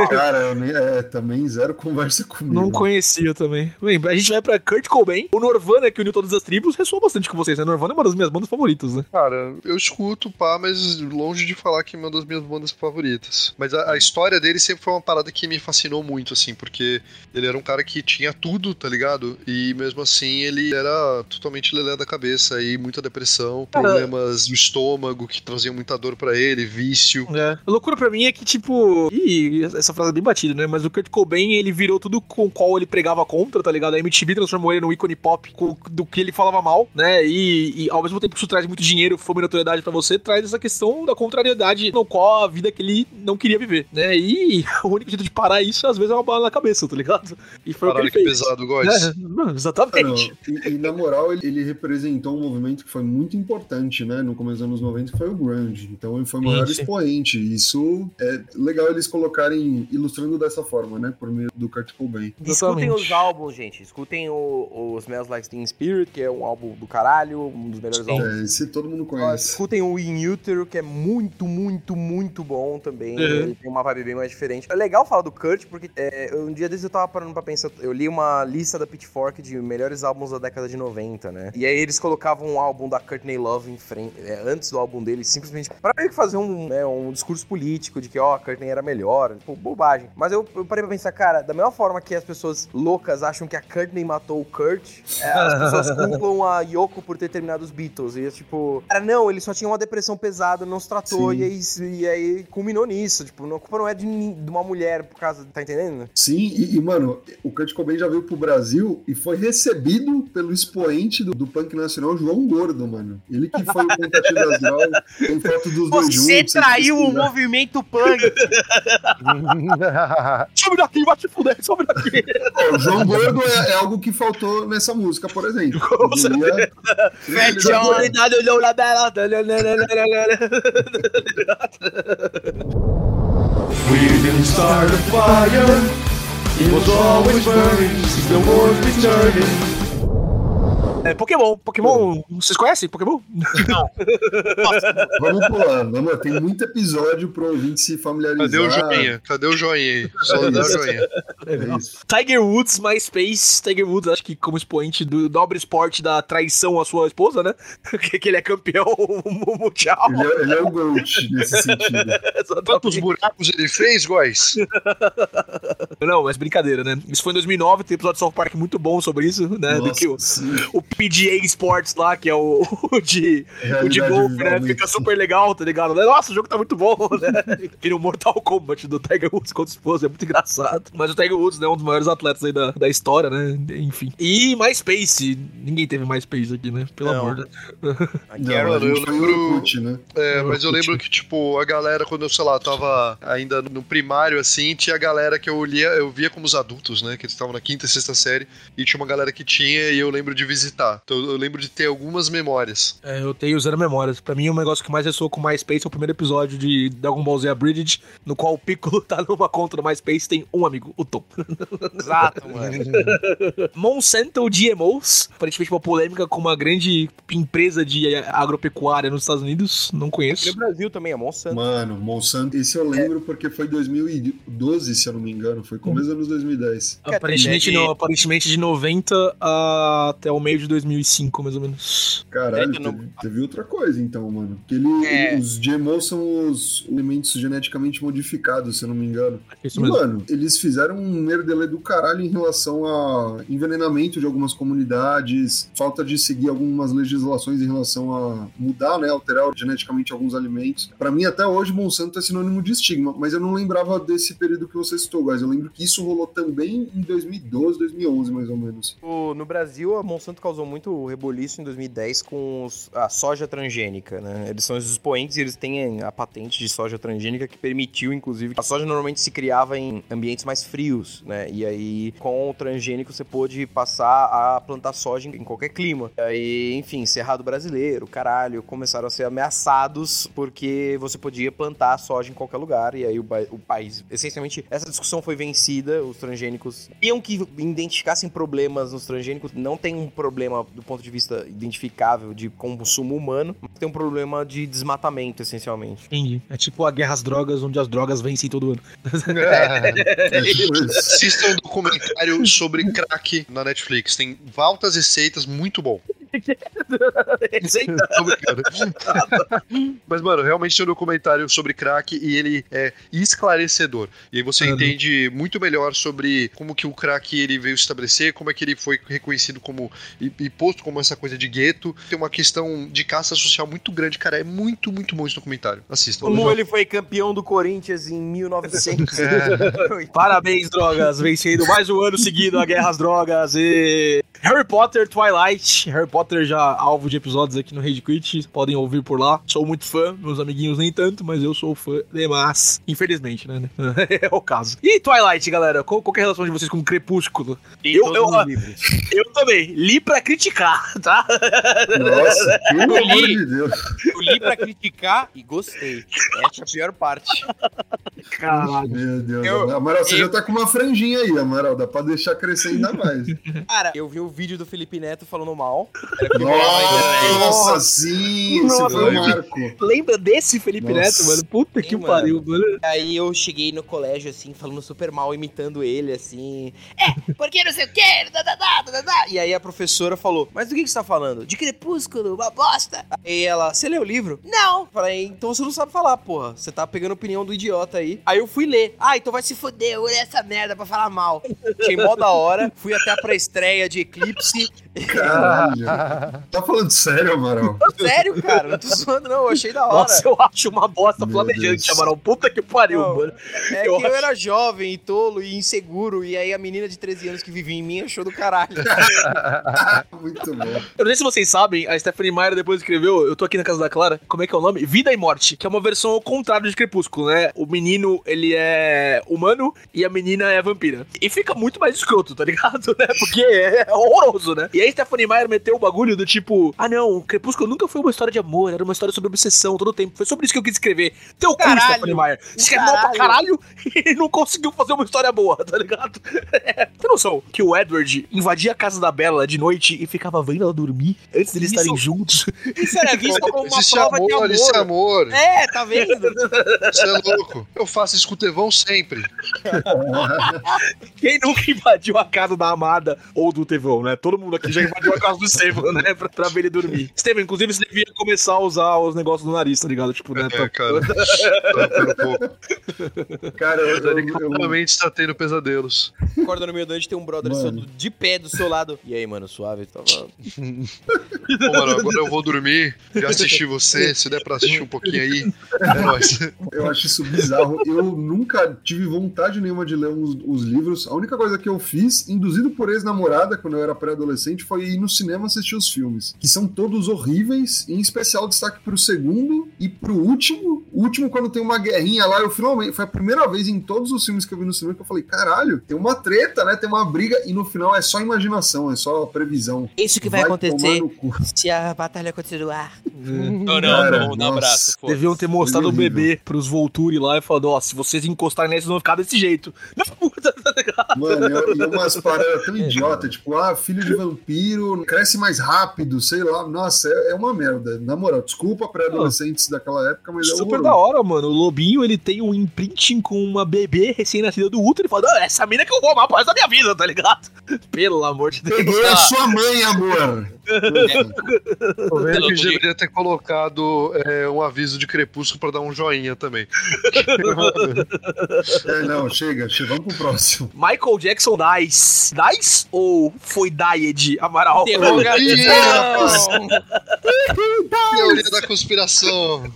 Cara, eu nem- é, também zero conversa comigo. não conhecia também. Bem, a gente vai pra Kurt Cobain. O Norvana, que uniu todas as tribos, ressoa bastante com vocês, né? Norvana é uma das minhas bandas favoritas, né? Cara, eu escuto, pá, mas longe de falar que é uma das minhas bandas favoritas. Mas a, a história dele sempre foi uma parada que me fascinou muito, assim, porque ele era um cara que tinha tudo, tá ligado? E mesmo assim ele era totalmente lelé da cabeça e muita depressão, Cara- problemas no estômago que traziam muita dor pra ele, vício. É. A loucura pra mim é que, tipo. Ih, essa frase é bem batida, né? Mas o Kurt Cobain, ele virou tudo com o qual ele pregava contra, tá ligado? A MTV transformou ele num ícone pop com- do que ele falava mal, né? E, e ao mesmo tempo que isso traz muito dinheiro, fome e notoriedade pra você, traz essa questão da contrariedade no qual a vida que ele não queria viver, né? E o único jeito de parar isso, às vezes, é uma bala na cabeça, tá ligado? E foi Caralho, o que que ele fez. pesado, Góis. É, não, exatamente. E, e, na moral, ele, ele representou um movimento que foi muito importante, né? No começo dos anos 90, que foi o grunge. Então ele foi o maior expoente. Isso é legal eles colocarem, ilustrando dessa forma, né? Por meio do Kurt Cobain. Escutem os álbuns, gente. Escutem o, o Smells Like Teen Spirit, que é um álbum do caralho, um dos melhores álbuns. É, esse todo mundo conhece. Escutem o In Utero, que é muito, muito, muito bom também. Uhum. Ele tem uma vibe bem mais diferente. É legal falar do Kurt, porque é, um dia desses eu tava parando pra pensar. Eu li uma lista da Pitchfork de melhores álbuns da década de 90, né? E aí eles colocavam um álbum da Courtney Love em frente, é, antes do álbum dele, simplesmente pra meio que fazer um, né, um discurso político de que, ó, a Courtney era melhor. Tipo, bobagem. Mas eu, eu parei pra pensar, cara, da mesma forma que as pessoas loucas acham que a Courtney matou o Kurt, é, as pessoas culpam a Yoko por ter terminado os Beatles. E é tipo, cara, não, ele só tinha uma depressão pesada, não se tratou, Sim. e aí, e aí culminou nisso. Tipo, a culpa não é de, de uma mulher por causa. Tá entendendo? Sim, e, e, mano, o Kurt Cobain já veio pro Brasil e foi recebido pelo expoente do, do punk nacional, João Gordo, mano. Ele que foi o contatinho das drogas, tem foto dos dois juntos. Você traiu o movimento punk! Sobe daqui, vai te fuder, sobe daqui. O João Gordo é, é algo que faltou nessa música, por exemplo. Com Já John! Cuidado, olhou lá dela. We didn't start a fire. It was always burning since the war's been turning. É Pokémon. Pokémon. Vocês conhecem Pokémon? Vamos pular, vamos, tem muito episódio pro ouvinte se familiarizar. Cadê o joinha? Cadê o joinha aí? Só dá o joinha. É isso. Tiger Woods, MySpace. Tiger Woods, acho que como expoente do nobre esporte da traição à sua esposa, né? que, que ele é campeão mundial. Ele é, ele é o GOAT nesse sentido. Quantos buracos ele fez, Góis? Não, mas brincadeira, né? Isso foi em 2009, tem episódio de South Park muito bom sobre isso, né? do Nossa, que o, o PGA Sports lá, que é o, o de, o de golfe, né? Fica super legal, tá ligado? Nossa, o jogo tá muito bom, né? O Mortal Kombat do Tiger Woods contra a esposa, é muito engraçado. Mas o Tiger Woods, né, é um dos maiores atletas aí da, da história, né? Enfim. E MySpace, ninguém teve MySpace aqui, né? Pelo Não. amor de Não, a gente eu o lembro- né? É, mas eu lembro que, tipo, a galera, quando eu, sei lá, tava ainda no primário, assim, tinha a galera que eu lia, eu via como os adultos, né? Que eles estavam na quinta e sexta série, e tinha uma galera que tinha, e eu lembro de visitar. Então eu lembro de ter algumas memórias. É, eu tenho zero memórias. Pra mim, o negócio que mais ressoa com o MySpace é o primeiro episódio de Dragon Ball Z Abridged, no qual o Piccolo tá numa conta do MySpace tem um amigo, o Tom. Exato, mano. Monsanto GMOs, aparentemente uma polêmica com uma grande empresa de agropecuária nos Estados Unidos, não conheço. no Brasil também, é Monsanto. Mano, Monsanto, esse eu lembro porque foi 2012, se eu não me engano, foi começo dos anos 2010. Aparentemente, não, aparentemente de 90 a- até o meio de 2005, mais ou menos. Caralho, É, não- teve, teve outra coisa então, mano. Porque ele, É. os GMOs são os elementos geneticamente modificados, se eu não me engano. É Isso E, mesmo. mano, eles fizeram um merdelê do caralho em relação a envenenamento de algumas comunidades, falta de seguir algumas legislações em relação a mudar, né, alterar geneticamente alguns alimentos. Pra mim, até hoje, Monsanto é sinônimo de estigma, mas eu não lembrava desse período que você citou, guys. Eu lembro que isso rolou também em 2012, 2011, mais ou menos. O- No Brasil, a Monsanto causou muito reboliço em 2010 com os- a soja transgênica, né? Eles são os expoentes e eles têm a patente de soja transgênica que permitiu, inclusive, a soja normalmente se criava em ambientes mais frios, né? E aí, com o transgênico, você pôde passar a plantar soja em qualquer clima. E aí, enfim, Cerrado Brasileiro, caralho, começaram a ser ameaçados porque você podia plantar soja em qualquer lugar. E aí o, o país, essencialmente, essa discussão foi vencida. Os transgênicos iam que identificassem problemas nos transgênicos. Não tem um problema do ponto de vista identificável de consumo humano, mas tem um problema de desmatamento, essencialmente. Entendi. É tipo a guerra às drogas, onde as drogas vencem todo ano. É. Assistam um documentário sobre crack na Netflix. Tem altas receitas, muito bom. Mas, mano, realmente tem um documentário sobre crack e ele é esclarecedor. E aí você Uhum. entende muito melhor sobre como que o crack ele veio se estabelecer, como é que ele foi reconhecido como e, e posto como essa coisa de gueto. Tem uma questão de caça social muito grande, cara. É muito, muito bom esse documentário. Assistam. Como ele foi campeão do Corinthians em 1900. Parabéns, drogas, vencendo mais um ano seguido a guerra às drogas e... Harry Potter Twilight. Harry Potter já alvo de episódios aqui no Rage Quit, podem ouvir por lá. Sou muito fã, meus amiguinhos nem tanto, mas eu sou fã demais. Infelizmente, né? É o caso. E Twilight, galera, qual, qual que é a relação de vocês com Crepúsculo? Eu, eu, eu também, li pra criticar, tá? Nossa, pelo amor de Deus. Eu li pra criticar e gostei. Essa é a pior parte. Caralho. Meu Deus. Eu- Amaral, você eu- já tá com uma franjinha aí, Amaral. Dá pra deixar crescer ainda mais. Cara, eu vi o vídeo do Felipe Neto falando mal. Eu internet. Nossa, sim! Esse Nossa, foi o velho. marco. Lembra desse Felipe Nossa. Neto, mano? Puta que Sim, mano. pariu, mano. Aí eu cheguei no colégio, assim, falando super mal, imitando ele, assim. É, porque não sei o quê. da, da, da, da, da. E aí a professora falou: Mas do que, que você tá falando? De crepúsculo, uma bosta. Aí ela, você leu o livro? Não. Falei, então você não sabe falar, porra. Você tá pegando a opinião do idiota aí. Aí eu fui ler. Ah, então vai se foder, olha essa merda pra falar mal. Achei mó da hora. Fui até pra estreia de Eclipse. Caralho. Tá falando sério, Amaral? Sério, cara, não tô zoando, não. Eu achei da hora. Nossa, eu acho uma bosta Meu flamejante. Amaral. Puta que pariu, Não. mano. É Eu que eu acho- era jovem e tolo e inseguro, e aí a menina de 13 anos que vivia em mim achou do caralho. Muito bom. Eu não sei se vocês sabem, a Stephanie Meyer depois escreveu, eu tô aqui na casa da Clara, como é que é o nome? Vida e Morte, que é uma versão ao contrário de Crepúsculo, né? O menino, ele é humano e a menina é vampira. E fica muito mais escroto, tá ligado, né? Porque é horroroso, né? E aí Stephanie Meyer meteu o bagulho do tipo, ah não, Crepúsculo nunca foi uma história de amor, era uma história sobre obsessão todo o tempo. Foi sobre isso que eu quis escrever. Teu cu, Caralho. Stephanie Meyer. Você escreve mal pra caralho e não conseguiu fazer uma história boa, tá ligado? É. Tem noção que o Edward invadia a casa da Bella de noite e ficava vendo ela dormir antes deles Isso- estarem juntos? Isso era visto como uma Existe prova de amor, existe amor. amor. É, tá vendo? Você é louco. Eu faço isso com o Tevão sempre. Quem nunca invadiu a casa da amada ou do Tevão, né? Todo mundo aqui já invadiu a casa do Estevam, né? Pra, pra ver ele dormir. Estevam, inclusive, você devia começar a usar os negócios do nariz, tá ligado? Tipo, né? É, pra- cara. Tá. Cara, eu, eu, eu, claramente está tendo pesadelos. Acorda no meio da noite, tem um brother Mano. de pé do seu lado. E aí, mano, suave? Tava... Pô, mano, agora eu vou dormir. Já assisti você. Se der pra assistir um pouquinho aí, é nóis. eu acho isso bizarro. Eu nunca tive vontade nenhuma de ler os, os livros. A única coisa que eu fiz, induzido por ex-namorada quando eu era pré-adolescente, foi ir no cinema assistir os filmes. Que são todos horríveis, em especial destaque pro segundo e pro último. O último, quando tem uma guerrinha lá, eu finalmente. Foi a primeira vez em todos os filmes que eu vi no cinema que eu falei: caralho, tem uma treta, né? Tem uma briga, e no final é só imaginação, é só previsão. Isso que tomar no cu. se a batalha continuar. Não, Cara, não, nossa. Deviam ter mostrado o bebê pros Volturi lá e falado, ó, se vocês encostarem nesse, vão ficar desse jeito. Não, tá? Mano, e e umas paradas tão idiota, tipo, ah, filho de vampiro, cresce mais rápido, sei lá. Nossa, é, é uma merda. Na moral, desculpa pré-adolescentes daquela época, mas é Super da hora, mano. O Lobinho, ele tem um imprinting com uma bebê recém-nascida do útero e fala, ah, essa mina que eu vou amar pro resto da minha vida, tá ligado? Pelo amor de Deus. Peguei a sua mãe, amor. Pelo que deveria ter colocado é, um aviso de crepúsculo pra dar um joinha também. É, não, chega, chega, vamos pro próximo. Michael Jackson dies. Dies ou foi died, Amaral? Teoria da conspiração.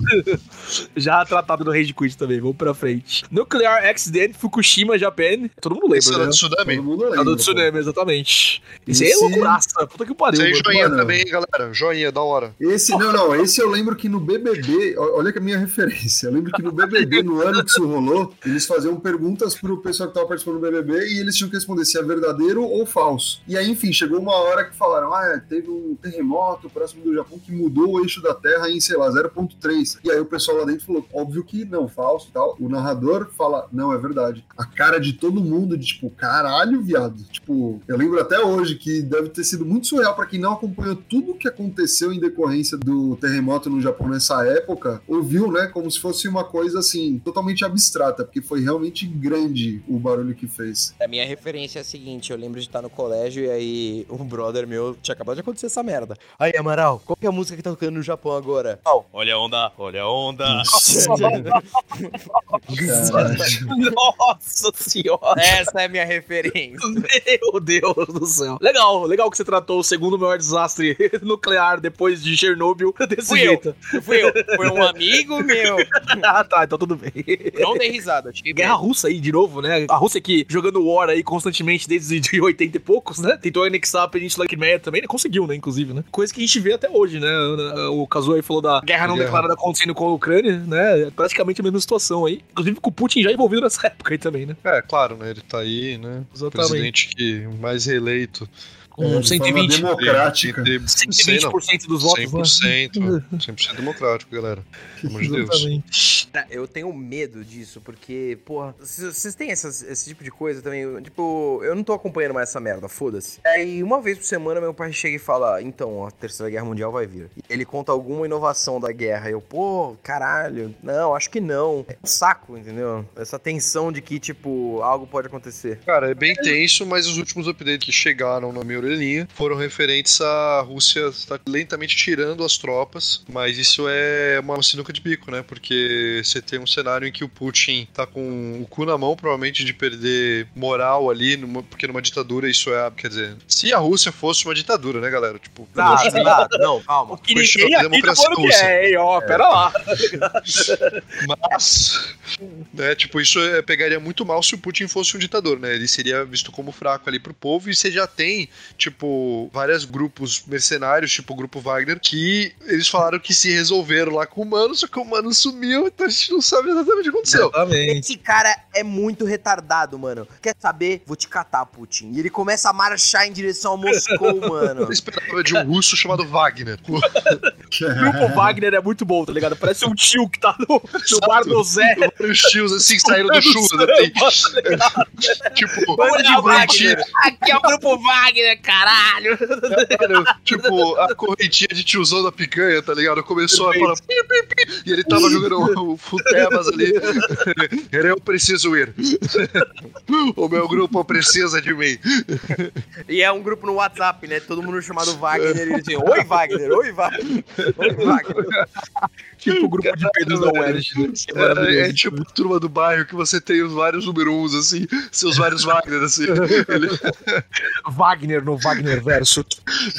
Já tratado no Rage Quit também, vamos pra frente. Nuclear Accident Fukushima, Japan. Todo mundo Esse lembra, era né? do tsunami. Todo mundo É lembra. do pô. Tsunami, exatamente. Esse aí é Esse- loucuraça. Puta que pariu. Tem mano. joinha mano. também, hein, galera. Joinha, da hora. Esse, não, não, esse eu lembro que no BBB, olha que a minha referência, eu lembro que no BBB, no ano que isso rolou, eles faziam perguntas pro pessoal que tava participando do BBB e eles tinham que responder se é verdadeiro ou falso. E aí, enfim, chegou uma hora que falaram, ah, é, teve um terremoto próximo do Japão que mudou o eixo da da Terra em, sei lá, 0.3. E aí o pessoal lá dentro falou, óbvio que não, falso e tal. O narrador fala, não, é verdade. A cara de todo mundo, de tipo, caralho, viado. Tipo, eu lembro até hoje que deve ter sido muito surreal para quem não acompanhou tudo o que aconteceu em decorrência do terremoto no Japão nessa época, ouviu, né, como se fosse uma coisa assim, totalmente abstrata, porque foi realmente grande o barulho que fez. A minha referência é a seguinte: eu lembro de estar no colégio e aí um brother meu tinha acabado de acontecer essa merda. Aí, Amaral, qual que é a música que tá tocando no Japão agora? Oh, olha a onda, olha a onda. Nossa senhora! Essa é minha referência. Meu Deus do céu. Legal, legal que você tratou o segundo maior desastre nuclear depois de Chernobyl desse Fui eu. jeito. Fui eu, foi um amigo meu. ah, tá, então tudo bem. Não dei risada, Guerra Russa aí, de novo, né? A Rússia que jogando War aí constantemente desde de 80 e poucos, né? Tentou anexar a Península Crimeia também, né? Conseguiu, né? Inclusive, né? Coisa que a gente vê até hoje, né? O Kazuo aí falou da guerra não Guerra. declarada acontecendo com a Ucrânia, né? É praticamente a mesma situação aí. Inclusive com o Putin já envolvido nessa época aí também, né? É, claro, né? Ele tá aí, né? Exatamente. Presidente que mais reeleito. Com É, de forma 120, democrática. De- de- sei não, 120% dos votos, né? 100%. 100% democrático, galera. Pelo amor de Deus. Cara, eu tenho medo disso, porque, porra, vocês têm essas- esse tipo de coisa também? Tipo, eu não tô acompanhando mais essa merda, foda-se. Aí, uma vez por semana, meu pai chega e fala: Então, a Terceira Guerra Mundial vai vir. Ele conta alguma inovação da guerra. Eu, pô, caralho, não, acho que não. É um saco, entendeu? Essa tensão de que, tipo, algo pode acontecer. Cara, é bem tenso, mas os últimos updates que chegaram na minha orelhinha foram referentes à Rússia estar lentamente tirando as tropas, mas isso é uma sinuca de bico, né? Porque você tem um cenário em que o Putin tá com o cu na mão, provavelmente, de perder moral ali, numa- porque numa ditadura isso é. Quer dizer, se a Rússia fosse uma ditadura, né, galera? Tipo, Tá, tá, não, calma. Que Puxa, ninguém aqui tá democracia falando que russa. é, hein? Ó, pera lá. Mas, né, tipo, isso é- pegaria muito mal se o Putin fosse um ditador, né? Ele seria visto como fraco ali pro povo e você já tem, tipo, vários grupos mercenários, tipo o grupo Wagner, que eles falaram que se resolveram lá com o Mano, só que o Mano sumiu, então a gente não sabe exatamente o que aconteceu. Exatamente. Esse cara é muito retardado, mano. Quer saber? Vou te catar, Putin. E ele começa a marchar em direção a Moscou, mano. Eu esperava de um russo chamado Wagner. O grupo Wagner é muito bom, tá ligado? Parece um tio que tá no, no bar do Zé. Vários tios assim saíram do churras, assim, tipo, Banda de correntinha, Aqui é o grupo Wagner, caralho. Cara, tipo, a correntinha de tiozão da picanha, tá ligado? Começou a falar pi, pi, pi, e ele tava jogando o, futebas ali. Eu preciso ir. o meu grupo precisa de mim. E é um grupo no WhatsApp, né? Todo mundo chamado Wagner. E ele assim, oi, Wagner, oi, Wagner. Oi, Wagner. Tipo o grupo de Pedro da Welsh. né? É. É, é tipo turma do bairro que você tem os vários número uns, assim, seus vários Wagner, assim. Ele- Wagner no Wagner verso.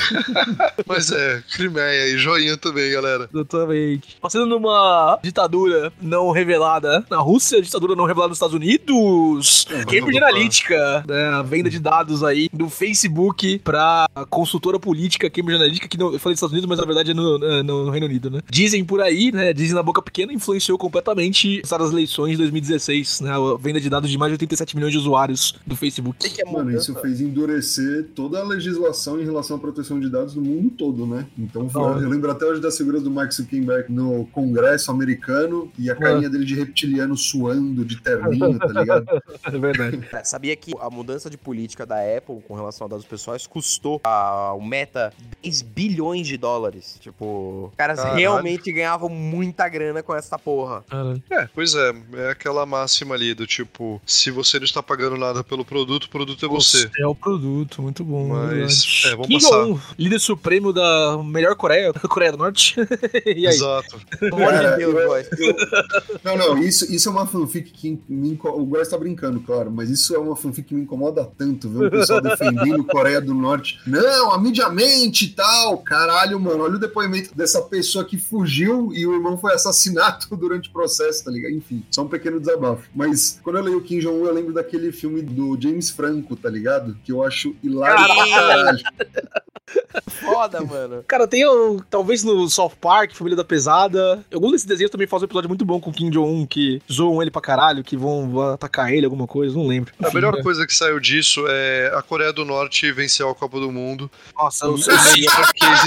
mas é, Crimeia e joinha também, galera. Exatamente. Passando numa ditadura não revelada na Rússia, ditadura não revelada nos Estados Unidos. Cambridge Analytica, né, a venda de dados aí do Facebook pra consultora política Cambridge Analytica, que não, eu falei dos Estados Unidos, mas na verdade é no, é no- no Reino Unido, né? Dizem por aí, né? Dizem na boca pequena, influenciou completamente das eleições de 2016, né? A venda de dados de mais de 87 milhões de usuários do Facebook. que é Mano, isso fez endurecer toda a legislação em relação à proteção de dados no mundo todo, né? Então, foi- Ah. eu lembro até hoje da segurança do Mark Zuckerberg no Congresso americano e a carinha dele de reptiliano suando de terninho, tá ligado? É verdade. É, Sabia que a mudança de política da Apple com relação a dados pessoais custou ao Meta 10 bilhões de dólares. Tipo, os caras Caralho. realmente ganhavam muita grana com essa porra. Caralho. É, pois é, é aquela máxima ali do tipo, se você não está pagando nada pelo produto, o produto é você. É o produto, muito bom. Mas, é, vamos Kim passar. Líder supremo da melhor Coreia, da Coreia do Norte. e aí? Exato. Cara, Deus, eu-. Não, não, isso, isso é uma fanfic que me incomoda. O Góis tá brincando, claro, mas isso é uma fanfic que me incomoda tanto, ver o pessoal defendendo Coreia do Norte. Não, a mídia mente e tal. Caralho, mano, olha o depoimento dessa pessoa que fugiu e o irmão foi assassinado durante o processo, tá ligado? Enfim, só um pequeno desabafo. Mas quando eu leio o Kim Jong-un, eu lembro daquele filme do James Franco, tá ligado? Que eu acho hilário caralho. Foda, mano. Cara, tem um, talvez no South Park, Família da Pesada. Algum desses desenhos também faz um episódio muito bom com o Kim Jong-un, que zoam ele pra caralho, que vão, vão atacar ele, alguma coisa, não lembro. A Enfim, melhor né? coisa que saiu disso é a Coreia do Norte venceu a Copa do Mundo. Nossa, O o case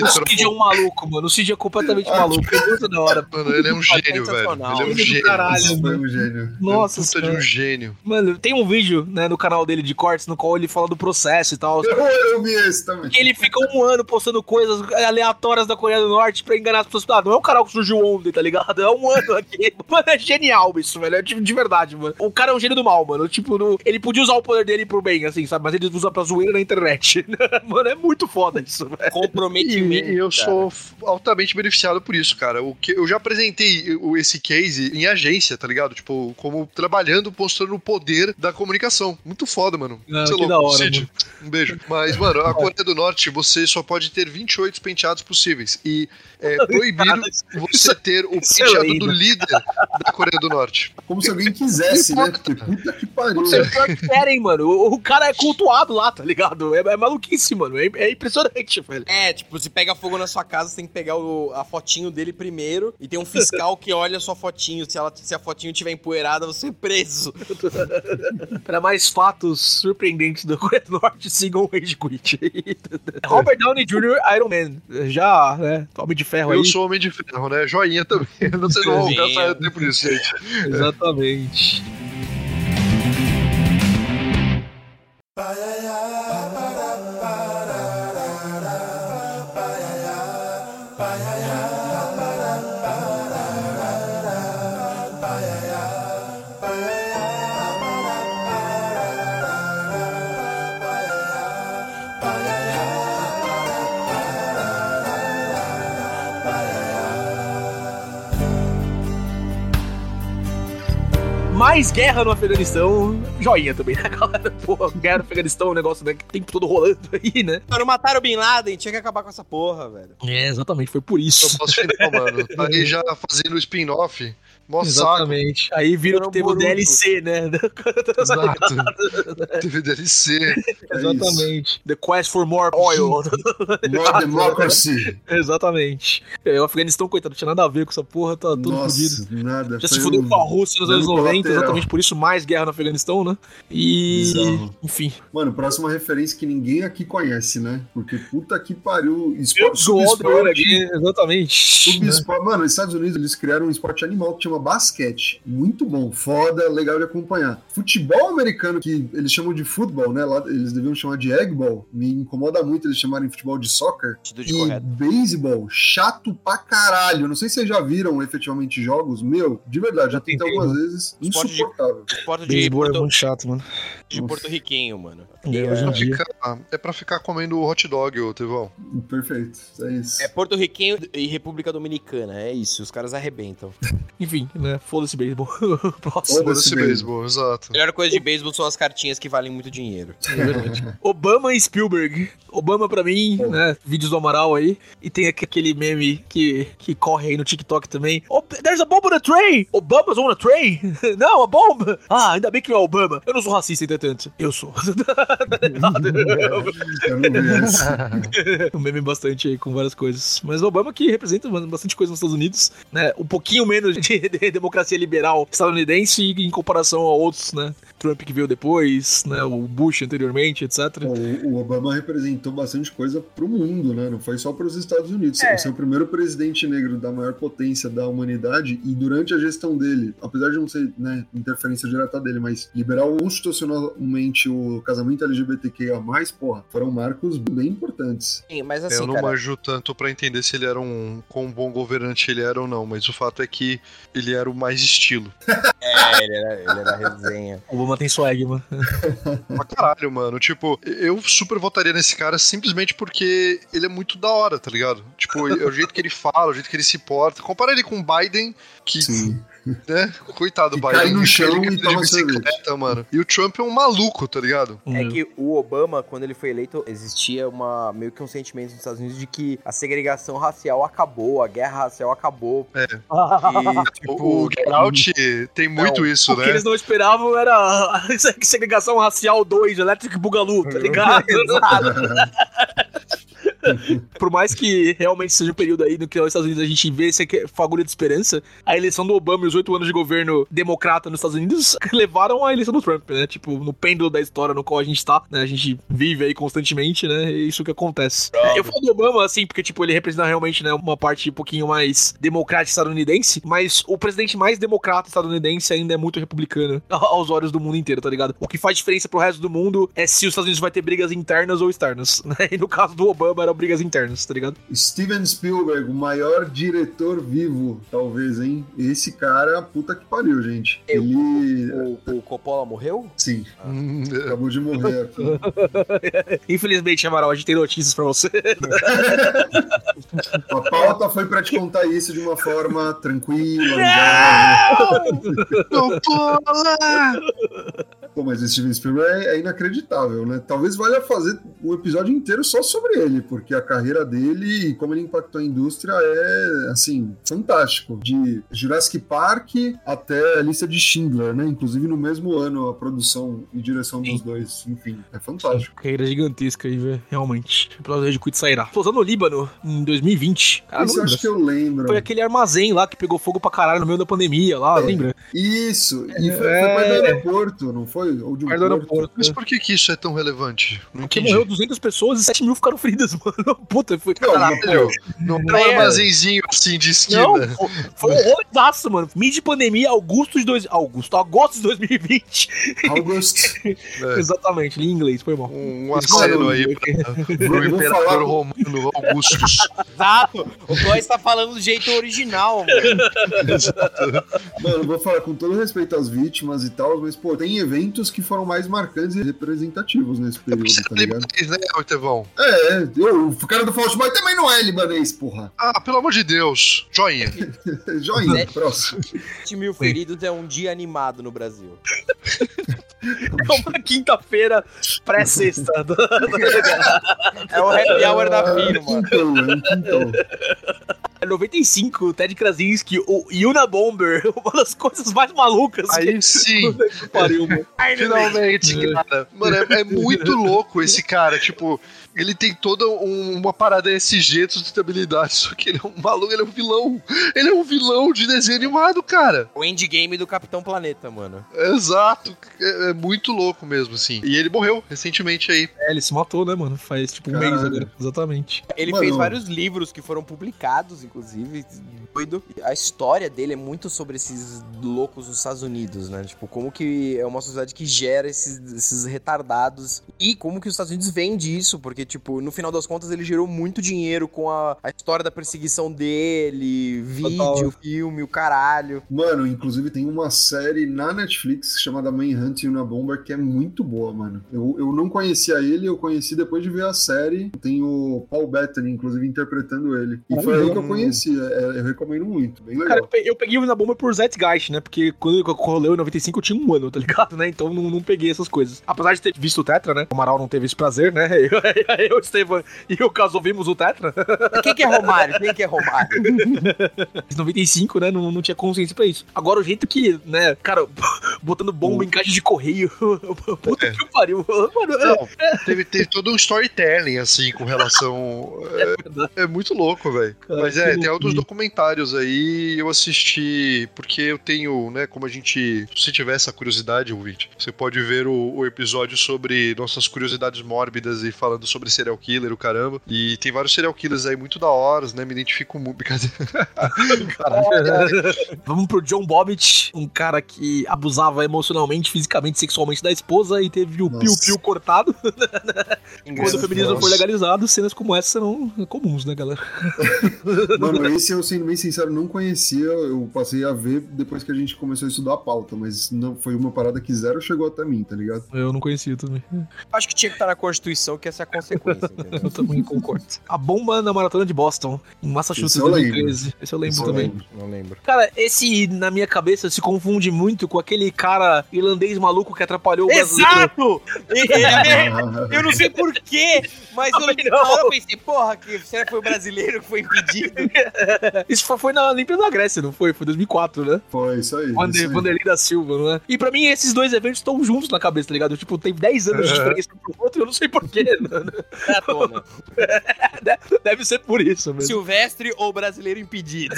Os trocou- Kim Jong maluco, mano. Cid é completamente maluco. É muito da hora. Mano, ele é um gênio, velho. Ele é um é gênio. caralho. Foi um gênio. Nossa Puta de um gênio. Mano, tem um vídeo, né, no canal dele de cortes, no qual ele fala do processo e tal. Eu, eu vi esse também. Que ele fica um ano postando coisas aleatórias da Coreia do Norte pra enganar as pessoas. Ah, não é um canal que surgiu ontem, tá ligado? É um ano aqui. Mano, é genial isso, velho. É tipo, de verdade, mano. O cara é um gênio do mal, mano. Tipo, no- ele podia usar o poder dele pro bem, assim, sabe? Mas ele usa pra zoeira na internet. mano, é muito foda isso, velho. E, Comprometimento. e eu cara. sou altamente beneficiado por isso, cara. O que, eu já apresentei esse case em agência, tá ligado? Tipo, como trabalhando, mostrando o poder da comunicação. Muito foda, mano. Ah, Você é que louco. da hora, Cid, um beijo. Mas, mano, a Coreia do Norte, você só pode ter 28 penteados possíveis. E é proibido você ter o é penteado do líder da Coreia do Norte. Como se alguém quisesse, né? Porque puta que pariu. Você pior que querem, mano. O, o cara é cultuado lá, tá ligado? É, é maluquice, mano. É, é impressionante, velho. É, tipo, se pega fogo na sua casa, você tem que pegar o- a fotinho dele primeiro. E tem um fiscal que olha a sua fotinho. Se, ela, se a fotinho tiver empoeirada, você é preso. Para mais fatos surpreendentes da Coreia do Norte, sigam o Rage Quit. Robert Downey Jr., Iron Man. Já, né? Homem de ferro Eu aí. sou homem de ferro, né? Joinha também. Não sei não gastar tempo nisso, gente. Exatamente. Mais guerra no Afeganistão, joinha também, né, galera? Pô, guerra no Afeganistão é um negócio né, que tem tudo rolando aí, né? Mano, mataram o Bin Laden, tinha que acabar com essa porra, velho. É, exatamente, foi por Eu isso. posso final, mano. Tá aí já fazendo o spin-off. Mó saco. Exatamente. Aí teve o Boruto. DLC, né? Exato. Teve DLC. É Exatamente. The Quest for More Oil. More democracy. Exatamente. É, o Afeganistão, coitado, não tinha nada a ver com essa porra, tá tudo fodido. Nossa, nada. Já se Foi fudeu um com a Rússia nos anos 90, colateral. exatamente por isso mais guerra no Afeganistão, né? E. Bizarro. Enfim. Mano, próxima referência que ninguém aqui conhece, né? Porque puta que pariu. Esporte, subesporte, exatamente. subesporte. Mano, nos Estados Unidos eles criaram um esporte animal que chama basquete. Muito bom, foda, legal de acompanhar. Futebol americano, que eles chamam de futebol, né? Lá eles deviam chamar de eggball. Me incomoda muito eles chamarem futebol de soccer. Atitude E correta. beisebol, chato pra caralho. Não sei se vocês já viram efetivamente jogos. Meu, de verdade, já Eu tentei algumas vezes. Esporte de- Insuportável. Esporte de, Beisebol é porto, muito chato, mano. de porto-riquenho, mano. É, hoje em Pra dia. ficar- é pra ficar comendo hot dog, ô Tevão. Perfeito, é isso. É porto-riquenho e República Dominicana, é isso. Os caras arrebentam. Enfim, né? Foda-se beisebol. Foda-se beisebol. exato. A melhor coisa de beisebol são as cartinhas que valem muito dinheiro. É verdade. Obama e Spielberg. Obama pra mim, né? Vídeos do Amaral aí. E tem aqu- aquele meme que, que corre aí no TikTok também. Oh, there's a bomb on a train! Obama's on a train! não, a bomba! Ah, ainda bem que não é Obama. Eu não sou racista, entretanto. Eu sou. Um meme bastante aí com várias coisas. Mas o Obama que representa bastante coisa nos Estados Unidos, né? Um pouquinho menos de, de democracia liberal estadunidense em comparação a outros, né? Trump que veio depois, né? O Bush anteriormente, etc. O, o Obama representou bastante coisa pro mundo, né? Não foi só para os Estados Unidos. É. Ser o primeiro presidente negro da maior potência da humanidade e durante a gestão dele, apesar de não ser né, interferência direta dele, mas liberar constitucionalmente o casamento LGBTQIA+, porra, foram marcos bem importantes. Sim, Mas assim, eu não cara, manjo tanto pra entender se ele era um quão bom governante ele era ou não, mas o fato é que ele era o mais estilo. é, ele era, ele era resenha. O Obama tem swag, mano. Pra caralho, mano. Tipo, eu super votaria nesse cara simplesmente porque ele é muito da hora, tá ligado? Tipo, é o jeito que ele fala, o jeito que ele se porta. Compara ele com o Biden, que, Sim. Né? Coitado do Que Biden. cai no chão e toma bicicleta, mano. E o Trump é um maluco, tá ligado? É que o Obama, quando ele foi eleito, existia uma meio que um sentimento nos Estados Unidos de que a segregação racial acabou, a guerra racial acabou. É. E, tipo, O, o Get Out tem muito isso, O que né? eles não esperavam era a segregação racial 2, Electric Boogaloo, tá ligado? Por mais que realmente seja um período aí no que os Estados Unidos a gente vê esse fagulha de esperança, a eleição do Obama e os oito anos de governo democrata nos Estados Unidos levaram à eleição do Trump, né? Tipo, no pêndulo da história no qual a gente tá, né? A gente vive aí constantemente, né? É isso que acontece. Eu falo do Obama, assim, porque, tipo, ele representa realmente, né, uma parte um pouquinho mais democrática estadunidense, mas o presidente mais democrata estadunidense ainda é muito republicano aos olhos do mundo inteiro, tá ligado? O que faz diferença pro resto do mundo é se os Estados Unidos vai ter brigas internas ou externas, né? E no caso do Obama eram brigas internas, tá ligado? Steven Spielberg, o maior diretor vivo, talvez, hein? Esse cara, puta que pariu, gente. Eu- Ele. O, o Coppola morreu? Sim, Hum, acabou de morrer aqui. Infelizmente, Amaral, a gente tem notícias pra você. A pauta foi pra te contar isso de uma forma tranquila. legal. Coppola! Pô, mas o Steven Spielberg é inacreditável, né? Talvez valha fazer um episódio inteiro só sobre ele, porque a carreira dele e como ele impactou a indústria é, assim, fantástico. De Jurassic Park até a lista de Schindler, né? Inclusive no mesmo ano a produção e direção dos Sim. dois. Enfim, é fantástico. Carreira gigantesca aí, velho. Realmente. O episódio de Quit sairá. Pousando no Líbano, em 2020. Cara, Isso eu acho que eu lembro. Foi aquele armazém lá que pegou fogo pra caralho no meio da pandemia lá, É. lembra? Isso, e foi, foi É. perto do aeroporto, não foi? Ou de um do porto. aeroporto. Mas por que, que isso é tão relevante? Não Porque entendi. morreu 200 pessoas e 7 mil ficaram feridas, mano. Puta, foi. Não, Caralho. pô, Não é um armazenzinho assim de esquina. Não, foi- foi um horrorzaço, mano. Mid pandemia, Augusto de dois, Augusto, agosto de 2020. August, É. Exatamente, em inglês, foi mal. Um aceno aí pra, pro imperador romano Augustus. Exato! O Góis tá falando do jeito original, mano. Mano, vou falar com todo respeito às vítimas e tal, mas, pô, tem eventos que foram mais marcantes e representativos nesse período, Você tá é ligado? libanês, né? É, eu, o cara do Fault Boy também não é libanês, porra. Ah, pelo amor de Deus. Joinha. Joinha, próximo. 7 mil feridos é um dia animado no Brasil. É uma quinta-feira pré-sexta. É o happy hour da firma. Então, é um quintão. É 95, o Ted Krasinski, o Yuna Bomber, uma das coisas mais malucas Aí sim. que pariu, mano. Finalmente, cara. Mano, é, é muito louco esse cara. Tipo, ele tem toda um- uma parada SG de sustentabilidade, só que ele é um maluco, ele é um vilão. Ele é um vilão de desenho animado, cara. O endgame do Capitão Planeta, mano. Exato. É, é muito louco mesmo, assim. E ele morreu recentemente aí. É, ele se matou, né, mano? Faz tipo um Caralho. mês agora. Exatamente. Ele Mano. fez vários livros que foram publicados, inclusive. Doido. A história dele é muito sobre esses loucos dos Estados Unidos, né? Tipo, como que é uma sociedade que gera esses, esses retardados e como que os Estados Unidos vende isso, porque, tipo, no final das contas ele gerou muito dinheiro com a, a história da perseguição dele, vídeo, Total. filme, o caralho. Mano, inclusive tem uma série na Netflix chamada Manhunt e Una Bomber que é muito boa, mano. Eu, eu não conhecia ele, eu conheci depois de ver a série. Tem o Paul Bettany, inclusive, interpretando ele. E foi aí que eu conheci. é- eu recomendo muito, bem Cara, legal. eu pe- eu peguei o Yuna Bomber por Zeitgeist, né? Porque quando eu rolei em 95 eu tinha um ano, tá ligado, né? Então não, não peguei essas coisas. Apesar de ter visto o Tetra, né? O Amaral não teve esse prazer, né? Eu, eu Estevam e o caso ouvimos o Tetra. Quem que é Romário? Quem que é Romário? Em 95, né? Não, não tinha consciência pra isso. Agora, o jeito que, né, cara, botando bomba em caixa de correio. Puta É. que pariu. Mano, é, Não, teve, teve todo um storytelling, assim, com relação. É, é muito louco, velho. Mas é, tem outros documentários aí. Eu assisti, porque eu tenho, né, como a gente. Se tiver essa curiosidade, ouvinte, você pode ver o, o episódio sobre nossas curiosidades mórbidas e falando sobre serial killer, o caramba. E tem vários serial killers aí muito da hora, né? Me identifico muito. Vamos pro John Bobbitt, um cara que abusava emocionalmente, fisicamente, sexualmente da esposa e teve o piu-piu cortado. Quando o feminismo foi legalizado, cenas como essa serão comuns, né, galera? Mano, esse eu, sendo bem sincero, não conhecia. Eu passei a ver depois que a gente começou a estudar a pauta, mas não foi uma parada que zero chegou até mim, tá ligado? Eu não conhecia também. Acho que tinha que estar na Constituição, que essa a consequência, entendeu? Eu também concordo. A bomba na maratona de Boston, em Massachusetts, eu lembro. 2013. Esse eu lembro eu também. lembro. Não lembro. Cara, esse na minha cabeça se confunde muito com aquele cara irlandês maluco que atrapalhou o brasileiro. Exato! É- eu não sei porquê, mas eu, na hora não. eu pensei, porra, que, será que foi o brasileiro que foi impedido? Isso foi, foi na Olimpíada da Grécia, não foi? Foi 2004, né? Foi isso aí. Vander, isso aí. Vanderlei da Silva, não é? E pra mim, esses dois eventos estão juntos na cabeça, tá ligado? Tipo, tem 10 anos de diferença um pro outro e eu não sei porquê. É à tona. Deve ser por isso mesmo. Silvestre ou brasileiro impedido?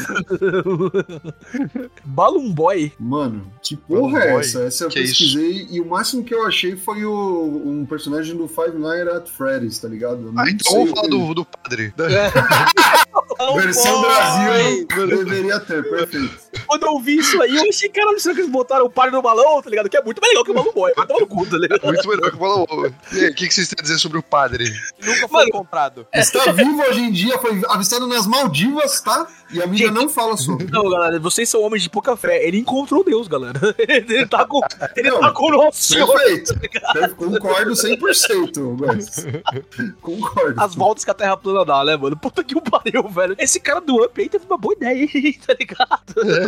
Balloon Boy. Mano, que porra é essa? Essa eu que pesquisei e o máximo que eu achei foi o, um personagem do Five Nights at Freddy's, tá ligado? Ah, então vamos falar do, do padre. Versão Boy! Brasil deveria ter, perfeito. Quando eu vi isso aí, eu achei, caralho, será que eles botaram o par no balão, tá ligado? Que é muito mais legal que o Balloon Boy. Vai tomar no cu, tá ligado? Muito melhor que o Balão. E aí, o que, que vocês têm a dizer sobre o padre? Nunca foi Mano, encontrado. Está vivo hoje em dia, foi avistado nas Maldivas, tá? E a mídia não fala sobre. Não, galera, vocês são homens de pouca fé. Ele encontrou Deus, galera. Ele tá com, ele Não, tá com o nosso senhor. Perfeito. Per- Concordo 100%, Góis. Concordo. As voltas que a Terra plana dá, né, mano? Puta que o pariu, velho. Esse cara do Up aí teve uma boa ideia, hein, tá ligado?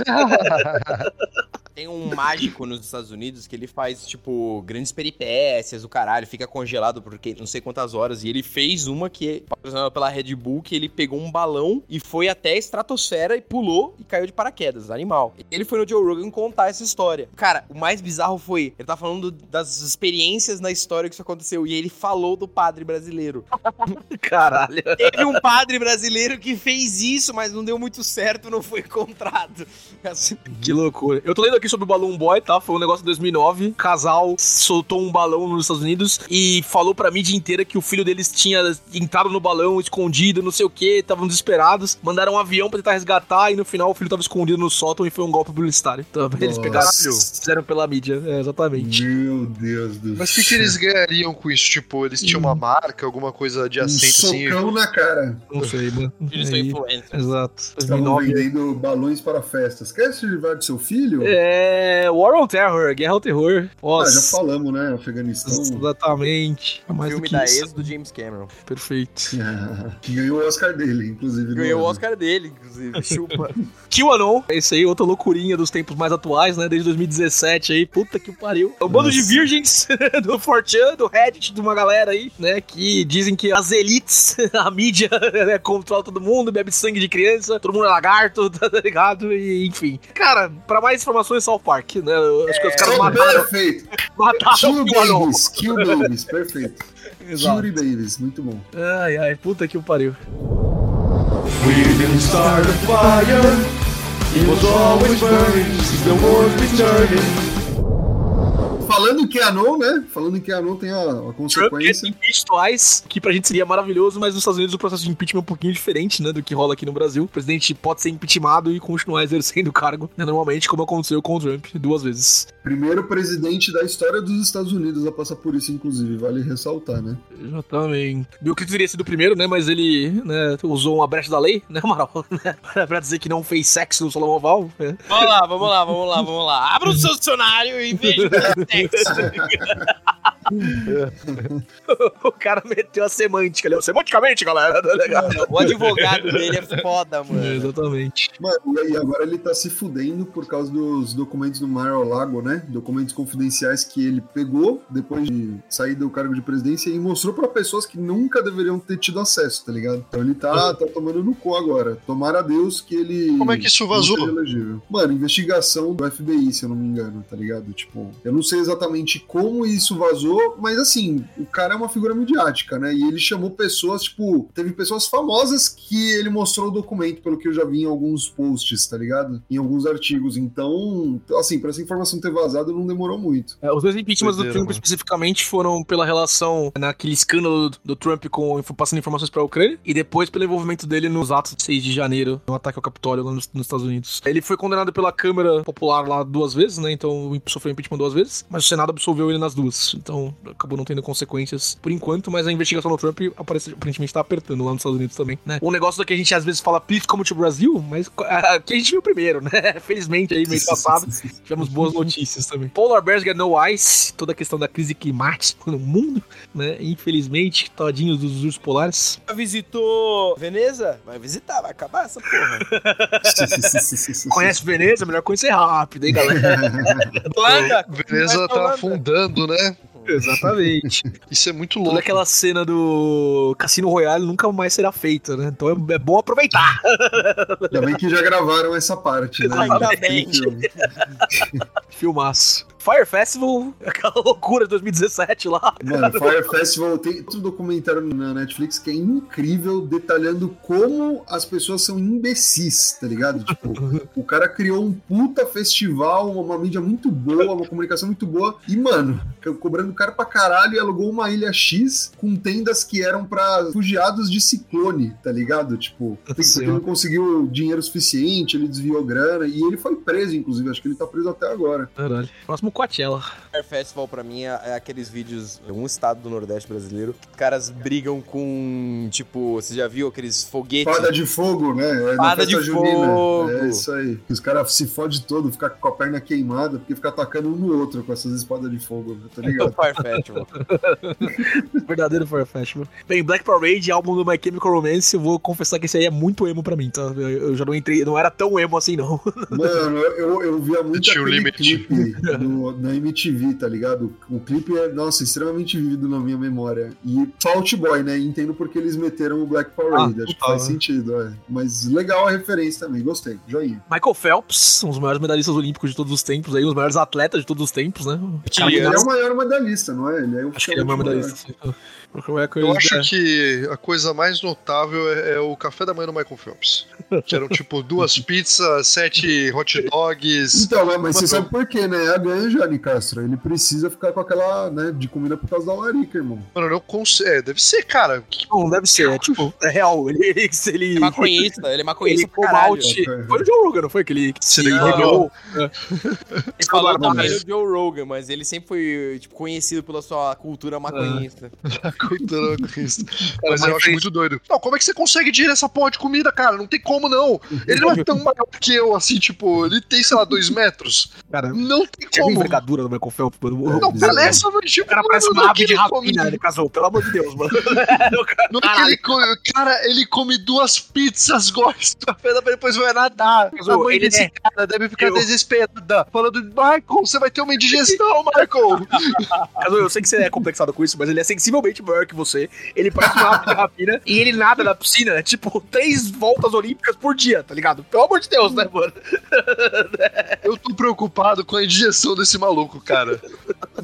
Tem um mágico nos Estados Unidos que ele faz, tipo, grandes peripécias, o caralho, fica congelado por não sei quantas horas. E ele fez uma que, patrocinada pela Red Bull, que ele pegou um balão e foi até a estratosfera e pulou e caiu de paraquedas, animal. Ele foi no Joe Rogan contar essa história. Cara, o mais bizarro foi, ele tá falando das experiências na história que isso aconteceu. E ele falou do padre brasileiro. Caralho. Teve um padre brasileiro que fez isso, mas não deu muito certo, não foi encontrado. Assim, Que loucura. Eu tô lendo aqui sobre o Balloon Boy, tá? Foi um negócio de 2009. casal soltou um balão nos Estados Unidos e falou pra mídia inteira que o filho deles tinha entrado no balão escondido, não sei o que, estavam desesperados. Mandaram um avião pra tentar resgatar e no final o filho tava escondido no sótão e foi um golpe publicitário. Então, eles Nossa. pegaram, fizeram pela mídia. É, exatamente. Meu Deus do Mas o que, que eles ganhariam com isso? Tipo, eles tinham uma marca, alguma coisa Um adjacente assim? socão na cara. Não sei, mano. Eles são Aí, influencers. Exato. Estavam 2009. vendendo balões para festas. Quer se livrar do seu filho? É. War on Terror, Guerra ao Terror. Ah, Nossa. já falamos, né? Afeganistão. Exatamente. É mais filme que da isso. ex do James Cameron. Perfeito. Ganhou o Oscar dele, inclusive. Ganhou o ano. Oscar dele, inclusive. Chupa. QAnon, esse aí, outra loucurinha dos tempos mais atuais, né? Desde 2017 aí, puta que pariu. É um bando de virgens do 4chan, do Reddit, de uma galera aí, né? Que dizem que as elites, a mídia, né, controla todo mundo, bebe sangue de criança, todo mundo é lagarto, tá ligado? E enfim. Cara, pra mais informações, South Park, né? Eu Acho que os caras É, mataram, perfeito. mataram Kill. Babies. Kill Babies. Perfeito. Exato. Curie Babies. Muito bom. Ai, ai, puta que o pariu. We didn't start a fire. It was always burning since the world been turning. Falando em Keanu, né? Falando em Keanu, tem a, a Trump quer consequência. impeach twice, que pra gente seria maravilhoso, mas nos Estados Unidos o processo de impeachment é um pouquinho diferente, né, do que rola aqui no Brasil. O presidente pode ser impeachmentado e continuar exercendo o cargo, né, normalmente, como aconteceu com o Trump duas vezes. Primeiro presidente da história dos Estados Unidos a passar por isso, inclusive, vale ressaltar, né? Exatamente. Bill Clinton teria sido o primeiro, né, mas ele, né, usou uma brecha da lei, né, Amaral, né, pra dizer que não fez sexo no salão oval. né. Vamos lá, vamos lá, vamos lá, vamos lá. Abra o seu dicionário e veja o que é sexo. o cara meteu a semântica ali, ó, semanticamente, galera, tá? O advogado dele é foda, É, mano. exatamente. Mano, e agora ele tá se fudendo por causa dos documentos do Mar-a-Lago, né? Documentos confidenciais que ele pegou depois de sair do cargo de presidência e mostrou pra pessoas que nunca deveriam ter tido acesso, tá ligado? Então ele tá, tá tomando no cu agora. Tomara a Deus que ele. Como é que isso vazou? seja elegível. Mano, investigação do FBI, se eu não me engano, tá ligado? Tipo, eu não sei exatamente como isso vazou, mas assim, o cara é uma figura midiática, né? E ele chamou pessoas, tipo, teve pessoas famosas que ele mostrou o documento, pelo que eu já vi em alguns posts, tá ligado? Em alguns artigos. Então, assim, pra essa informação ter vazado não demorou muito. É, os dois impeachments do Trump mano. especificamente foram pela relação naquele escândalo do, do Trump com passando informações pra Ucrânia e depois pelo envolvimento dele nos atos de 6 de janeiro, no ataque ao Capitólio lá nos, nos Estados Unidos. Ele foi condenado pela Câmara Popular lá duas vezes, né? Então sofreu impeachment duas vezes, mas o Senado absolveu ele nas duas. Então acabou não tendo consequências por enquanto, mas a investigação do Trump aparece, aparentemente tá apertando lá nos Estados Unidos também, né? Um negócio que a gente às vezes fala, please come to Brasil, mas aqui a gente viu primeiro, né? Felizmente aí, mês passado, tivemos boas notícias também. Polar Bears get no ice, toda a questão da crise climática no mundo, né? Infelizmente, todinhos dos ursos polares. Já visitou Veneza? Vai visitar, vai acabar essa porra. Conhece Veneza? Melhor conhecer rápido, hein, galera? Vai tá afundando, né? Exatamente. Isso é muito Toda louco. aquela cena do Cassino Royale nunca mais será feita, né? Então é, é bom aproveitar. Ainda bem que já gravaram essa parte, né? Filme. Filmaço. Fire Festival, aquela loucura de 2017 lá. Mano, Fire Festival tem outro documentário na Netflix que é incrível, detalhando como as pessoas são imbecis, tá ligado? Tipo, o cara criou um puta festival, uma mídia muito boa, uma comunicação muito boa, e, mano, cobrando caro pra caralho e alugou uma ilha X com tendas que eram pra refugiados de ciclone, tá ligado? Tipo, ele não conseguiu dinheiro suficiente, ele desviou grana, e ele foi preso, inclusive, acho que ele tá preso até agora. Caralho. Próximo Coachella. Fire Festival pra mim é, é aqueles vídeos em um estado do Nordeste brasileiro que caras brigam com, tipo, você já viu aqueles foguetes? Espada de fogo, né? É festa de junina. fogo. É isso aí. Os caras se fodem todo, ficar com a perna queimada, porque fica atacando um no outro com essas espadas de fogo, né? tá É o ligado? Fire Festival. Verdadeiro Fire Festival. Bem, Black Parade, álbum do My Chemical Romance, eu vou confessar que esse aí é muito emo pra mim, tá? Eu, eu já não entrei, não era tão emo assim, não. Mano, eu, eu via muito aquele limite. clipe no- na MTV, tá ligado? O clipe é, nossa, extremamente vívido na minha memória. E Fault Boy, né? Entendo porque eles meteram o Black Parade, Ah, acho que faz né? sentido, é. Mas legal a referência também, gostei, joinha. Michael Phelps, um dos maiores medalhistas olímpicos de todos os tempos, aí, um dos maiores atletas de todos os tempos, né? Ele é nasce- o maior medalhista, não é? Ele é Acho que ele é o maior medalhista. sim. O Michael, Eu acho é- que a coisa mais notável é, é o café da manhã do Michael Phelps. Que eram tipo duas pizzas, sete hot dogs. Então, né, mas você Mano. sabe por quê, né? É a ganha, Jani Castro. Ele precisa ficar com aquela, né, de comida por causa da larica, irmão. Mano, não consigo. É, deve ser, cara. Que- Não, deve ser, é tipo, é real. Ele. ele, ele É maconhista, ele é maconhista caralho. malte. Foi o Joe Rogan, não foi? Que ele que se revelou. Ele falou do Joe Rogan, mas ele sempre foi tipo, conhecido pela sua cultura maconhista. Coitado com isso. Cara, Mas eu acho muito doido. Não, como é que você consegue dinheiro essa porra de comida, cara? Não tem como, não. Ele não é tão maior que eu, assim, tipo, ele tem, sei lá, dois metros. Cara, Não tem como. envergadura do Michael Phelps, mano. Não, O beleza, mas tipo, cara parece uma ave de rapina, ele casou, pelo amor de Deus, mano. Não é que ele come, cara, ele come duas pizzas, gosta. Depois vai nadar. Mas, A mãe ele desse é- cara deve ficar eu- desesperada, falando, Michael, você vai ter uma indigestão, Michael. Caso, Eu sei que você é complexado com isso, mas ele é sensivelmente maior que você. Ele parece uma ave de rapina e ele nada na piscina, tipo, três voltas olímpicas por dia, tá ligado? Pelo amor de Deus, né, mano? Eu tô preocupado com a indigestão desse maluco, cara.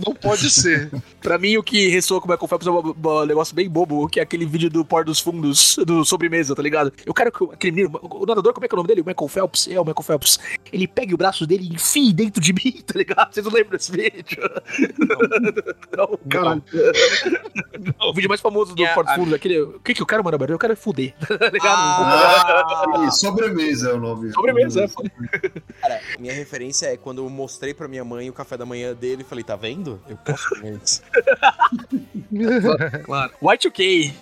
Não pode ser. Pra mim, o que ressoa com o Michael Phelps é um, negócio bem bobo, que é aquele vídeo do Por dos Fundos, do sobremesa, tá ligado? Eu quero que aquele menino, o nadador, como é que é o nome dele? O Michael Phelps? É, o Michael Phelps. Ele pega o braço dele e enfia dentro de mim, tá ligado? Vocês não lembram desse vídeo? Não, caralho. O vídeo mais famoso do dos am- Fundos, aquele, o que que eu quero, mano? Eu quero é fuder, tá ligado? Ah, sobremesa é o nome. Sobremesa, é. Cara, minha referência é quando eu mostrei pra minha mãe o café da manhã dele e falei, tá vendo? Eu posso comer isso. Claro. Y2K.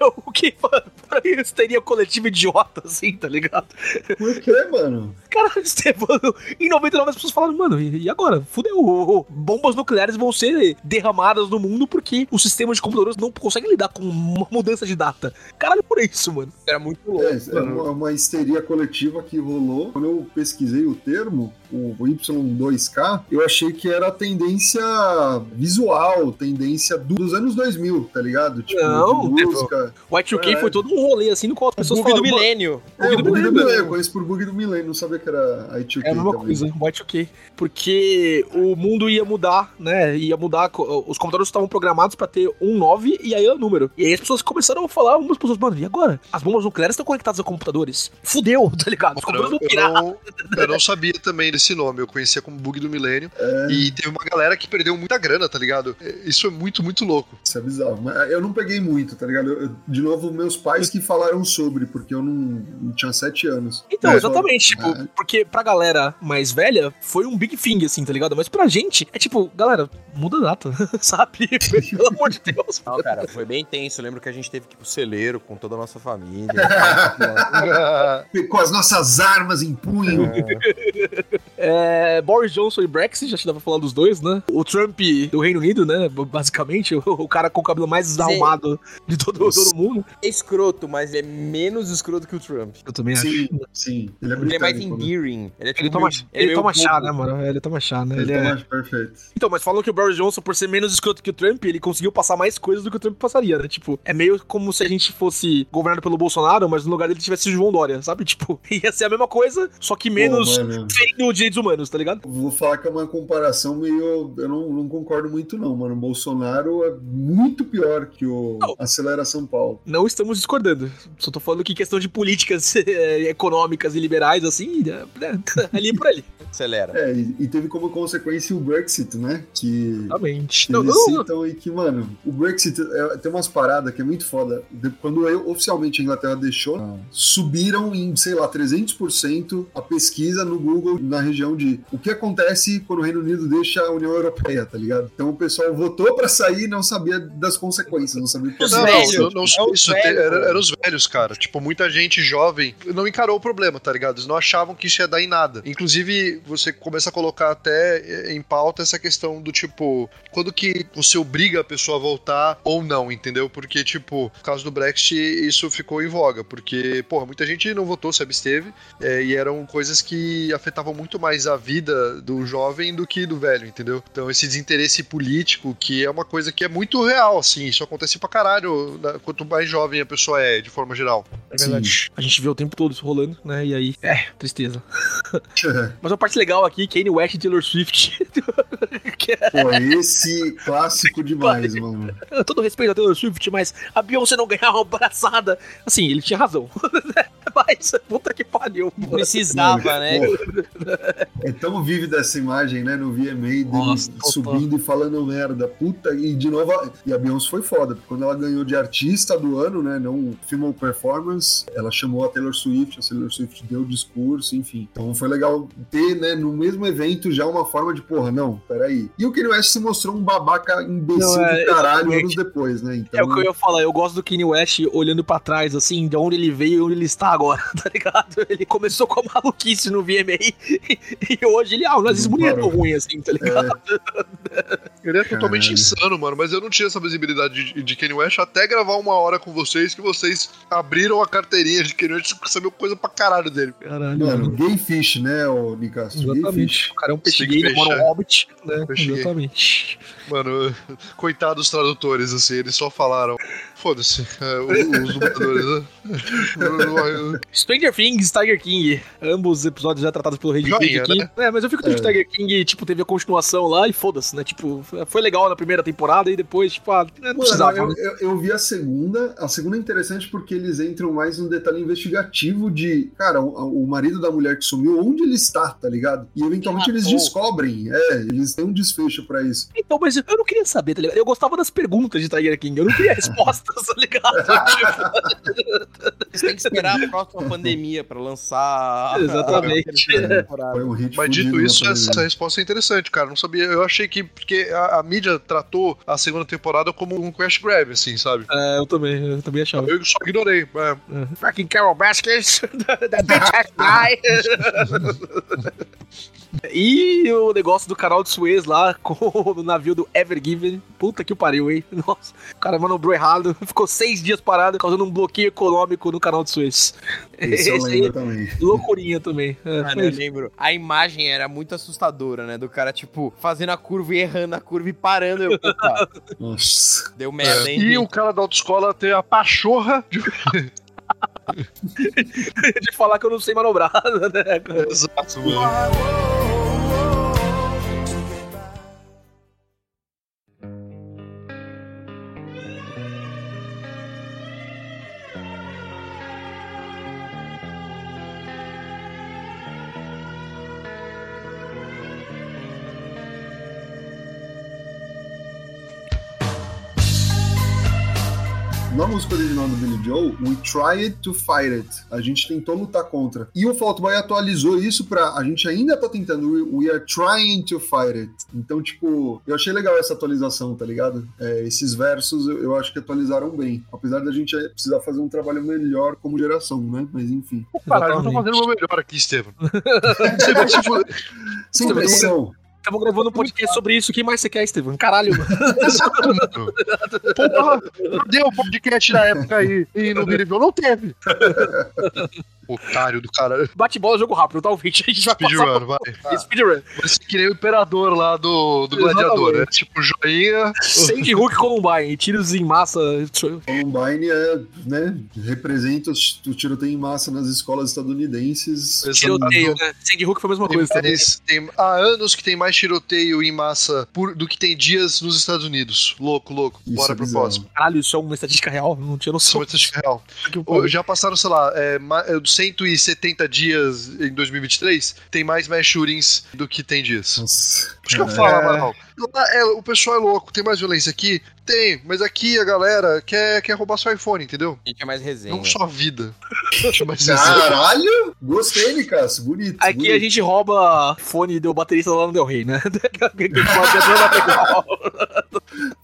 o que pra mim teria coletivo idiota, assim, tá ligado? Por quê, mano? Caralho, Estevão, em 99 as pessoas falaram, mano, e agora? Fudeu, bombas nucleares vão ser derramadas no mundo porque os sistemas de computadores não conseguem lidar com uma mudança de data. Caralho, por isso, mano. Era muito louco. É, é uma, uma histeria coletiva que rolou. Quando eu pesquisei o termo, o Y2K, eu achei que era a tendência visual, tendência do- dos anos 2000, tá ligado? Tipo, Não, de música. O Y2K É. foi todo um rolê, assim, no qual as pessoas Bug do milênio. É, Bug o do bug do milênio. milênio, eu conheço por bug do milênio, não sabia que era a I2K É a mesma também. coisa, Y2K. Porque o mundo ia mudar, né? Ia mudar. Os computadores estavam programados pra ter um 9 e aí é o número. E aí as pessoas começaram a falar, umas pessoas, mano, e agora? As bombas nucleares estão conectadas a computadores. Fudeu, tá ligado? Os computadores vão Eu pirar. não, eu não sabia também desse esse nome, eu conhecia como bug do milênio. E teve uma galera que perdeu muita grana, tá ligado? É, Isso é muito, muito louco. Isso é bizarro. Mas eu não peguei muito, tá ligado? Eu- eu- de novo, meus pais que falaram sobre, porque eu não, não tinha sete anos. Então, É, exatamente, tipo, é. porque pra galera mais velha foi um big thing, assim, tá ligado? Mas pra gente, é tipo, galera, muda a data, sabe? Pelo amor de Deus. Não, cara, foi bem tenso. Eu lembro que a gente teve que ir pro celeiro com toda a nossa família. Com as nossas armas em punho. É, Boris Johnson e Brexit, já dá pra falar dos dois, né? O Trump do Reino Unido, né? Basicamente, o, o cara com o cabelo mais desarrumado de todo, todo mundo. É escroto, mas é menos escroto que o Trump. Eu também Sim, sim. Ele é Ele é mais né? endearing. Ele é tipo Ele toma, meio- ele meio toma chá, né, mano? Ele toma chá, né? Ele Ele é... toma- perfeito. Então, mas falam que o Boris Johnson, por ser menos escroto que o Trump, ele conseguiu passar mais coisas do que o Trump passaria, né? Tipo, é meio como se a gente fosse governado pelo Bolsonaro, mas no lugar dele tivesse o João Dória, sabe? Tipo, ia ser a mesma coisa, só que menos mano, ferindo direitos humanos, tá ligado? Vou falar que é uma comparação meio. Eu não, não concordo muito, não, mano. O Bolsonaro é muito pior que o Não. Acelera São Paulo. Não estamos discordando. Só tô falando que questão de políticas eh, econômicas e liberais, assim, né, ali por ali. Acelera. É, e, e teve como consequência o Brexit, né? Que. Exatamente. que Não, eles não, não. citam e que, mano, o Brexit é- tem umas paradas que é muito foda. De- quando eu, oficialmente a Inglaterra deixou, subiram em, sei lá, 300% a pesquisa no Google na região de o que acontece quando o Reino Unido deixa a União Europeia, tá ligado? Então o pessoal votou pra sair e não sabia das consequências, não sabia o que Não, não, velhos. não, não só É isso, velhos, era, eram os velhos, cara. Tipo, muita gente jovem não encarou o problema, tá ligado? Eles não achavam que isso ia dar em nada. Inclusive, você começa a colocar até em pauta essa questão do tipo, quando que você obriga a pessoa a voltar ou não, entendeu? Porque, tipo, no caso do Brexit, isso ficou em voga, porque, porra, muita gente não votou, se absteve, é, e eram coisas que afetavam muito mais a vida do jovem do que do velho, entendeu? Então, esse desinteresse político, que é uma coisa que é muito real, assim, isso acontece pra caralho né, quanto mais jovem a pessoa é, de forma geral. É verdade. A gente vê o tempo todo isso rolando, né? E aí, é, tristeza. Mas uma parte legal aqui, Kanye West e Taylor Swift. É- Pô, esse clássico demais, mano. todo respeito a Taylor Swift, mas a Beyoncé não ganhar uma abraçada. Assim, ele tinha razão. mas, puta que pariu. mano. Precisava, né? Pô, é tão vívida essa imagem, né? No VMA dele Nossa, total. subindo e falando merda. Puta, e de novo, e a Beyoncé foi foda, porque quando ela ganhou de artista do ano, né? Não Female Performance, ela chamou a Taylor Swift, a Taylor Swift deu o discurso, enfim. Então foi legal ter, né, no mesmo evento já uma forma de, porra, não, peraí. E o Kanye West se mostrou um babaca imbecil Não, é, do caralho exatamente. anos depois, né? Então, É o que eu ia falar, eu gosto do Kanye West olhando pra trás, assim, de onde ele veio e onde ele está agora, tá ligado? Ele começou com a maluquice no VMA e hoje ele, ah, o nazismo nem é tão ruim assim, tá ligado? Ele é totalmente Caralho. insano, mano, mas eu não tinha essa visibilidade de, de Kanye West até gravar uma hora com vocês, que vocês abriram a carteirinha de Kanye West e sabeu coisa pra caralho dele. Caralho. Mano, gay fish, né, o Nicasso? Gay Exatamente. fish. O cara é um peixe Tem gay, mora um fechar. hobbit, né? Peixe gay. Exatamente. Mano, coitados dos tradutores, assim, eles só falaram. Foda-se, é, os, dubladores, né? Stranger Things, Tiger King. Ambos os episódios já tratados pelo Rei de Joinha, aqui. né? É, mas eu fico triste que É. Tiger King, tipo, teve a continuação lá e foda-se, né? Tipo, foi legal na primeira temporada e depois, tipo, ah, não Mano, precisava. eu, né? eu, eu vi a segunda. A segunda é interessante porque eles entram mais no detalhe investigativo de, cara, o, o marido da mulher que sumiu, onde ele está, tá ligado? E eventualmente eles matou. descobrem. É, eles têm um desfecho pra isso. Então, mas eu não queria saber, tá ligado? Eu gostava das perguntas de Tiger King, eu não queria respostas, tá ligado? Vocês têm que esperar a próxima pandemia pra lançar. a- Exatamente. a. Foi um hit Mas dito isso, essa resposta é interessante, cara. Não sabia. Eu achei que. Porque a, a mídia tratou a segunda temporada como um crash grab, assim, sabe? É, eu também, eu também achava. Eu só ignorei. É. Fucking Carol Baskets, that bitch has died. E o negócio do canal de Suez lá com o navio do Ever Given. Puta que pariu, hein? Nossa, o cara manobrou errado. Ficou seis dias parado, causando um bloqueio econômico no canal de Suez. Esse eu Esse aí, lembro também. loucurinha também. É, foi eu lembro. A imagem era muito assustadora, né? Do cara, tipo, fazendo a curva e errando a curva e parando. Eu, opa, Nossa. deu merda, hein? E gente? o cara da autoescola tem a pachorra de. de falar que eu não sei manobrar, né? Exato, mano. Na música original do Billy Joe, We Tried to Fight It. A gente tentou lutar contra. E o Fault Boy atualizou isso pra. A gente ainda tá tentando. We, we are trying to fight it. Então, tipo, eu achei legal essa atualização, tá ligado? É, esses versos eu, eu acho que atualizaram bem. Apesar da gente precisar fazer um trabalho melhor como geração, né? Mas enfim. Caralho, eu tô fazendo o meu melhor aqui, Estevam. Você vai se fuder. Sem pressão. Estamos gravando um podcast sobre isso. O que mais você quer, Estevam? Caralho, mano. Porra, cadê o podcast da época aí? E no não teve. Otário do cara. Bate bola, jogo rápido, tá, ouvinte? A gente vai passar Speedrun, vai. por... Speedrun. Vai ser que nem o imperador lá do, do gladiador, né? Tipo, joinha. Sandy Hook Columbine, tiros em massa. Columbine é, né, representa o tiroteio em massa nas escolas estadunidenses. Tiroteio, né? Sandy Hook foi a mesma Tem coisa mais- tem- há anos que tem mais tiroteio em massa por- do que tem dias nos Estados Unidos. Louco, louco. Isso Bora é pro bizarro. próximo. Caralho, isso é uma estatística real? Não tinha noção. estatística real. Que Ô, pariu. Já passaram, sei lá, é, é, 170 dias em 2023. Tem mais mass shootings do que tem dias. Nossa. Por isso que eu É. falo, Amaral. Lá, é, o pessoal é louco. Tem mais violência aqui? Tem. Mas aqui a galera quer, quer roubar seu iPhone, entendeu? A gente é mais resenha. Não só a vida. Mas Caralho! Gostei, Nicasso. Bonito. Aqui bonito. a gente rouba fone do baterista lá no Del Rey, né?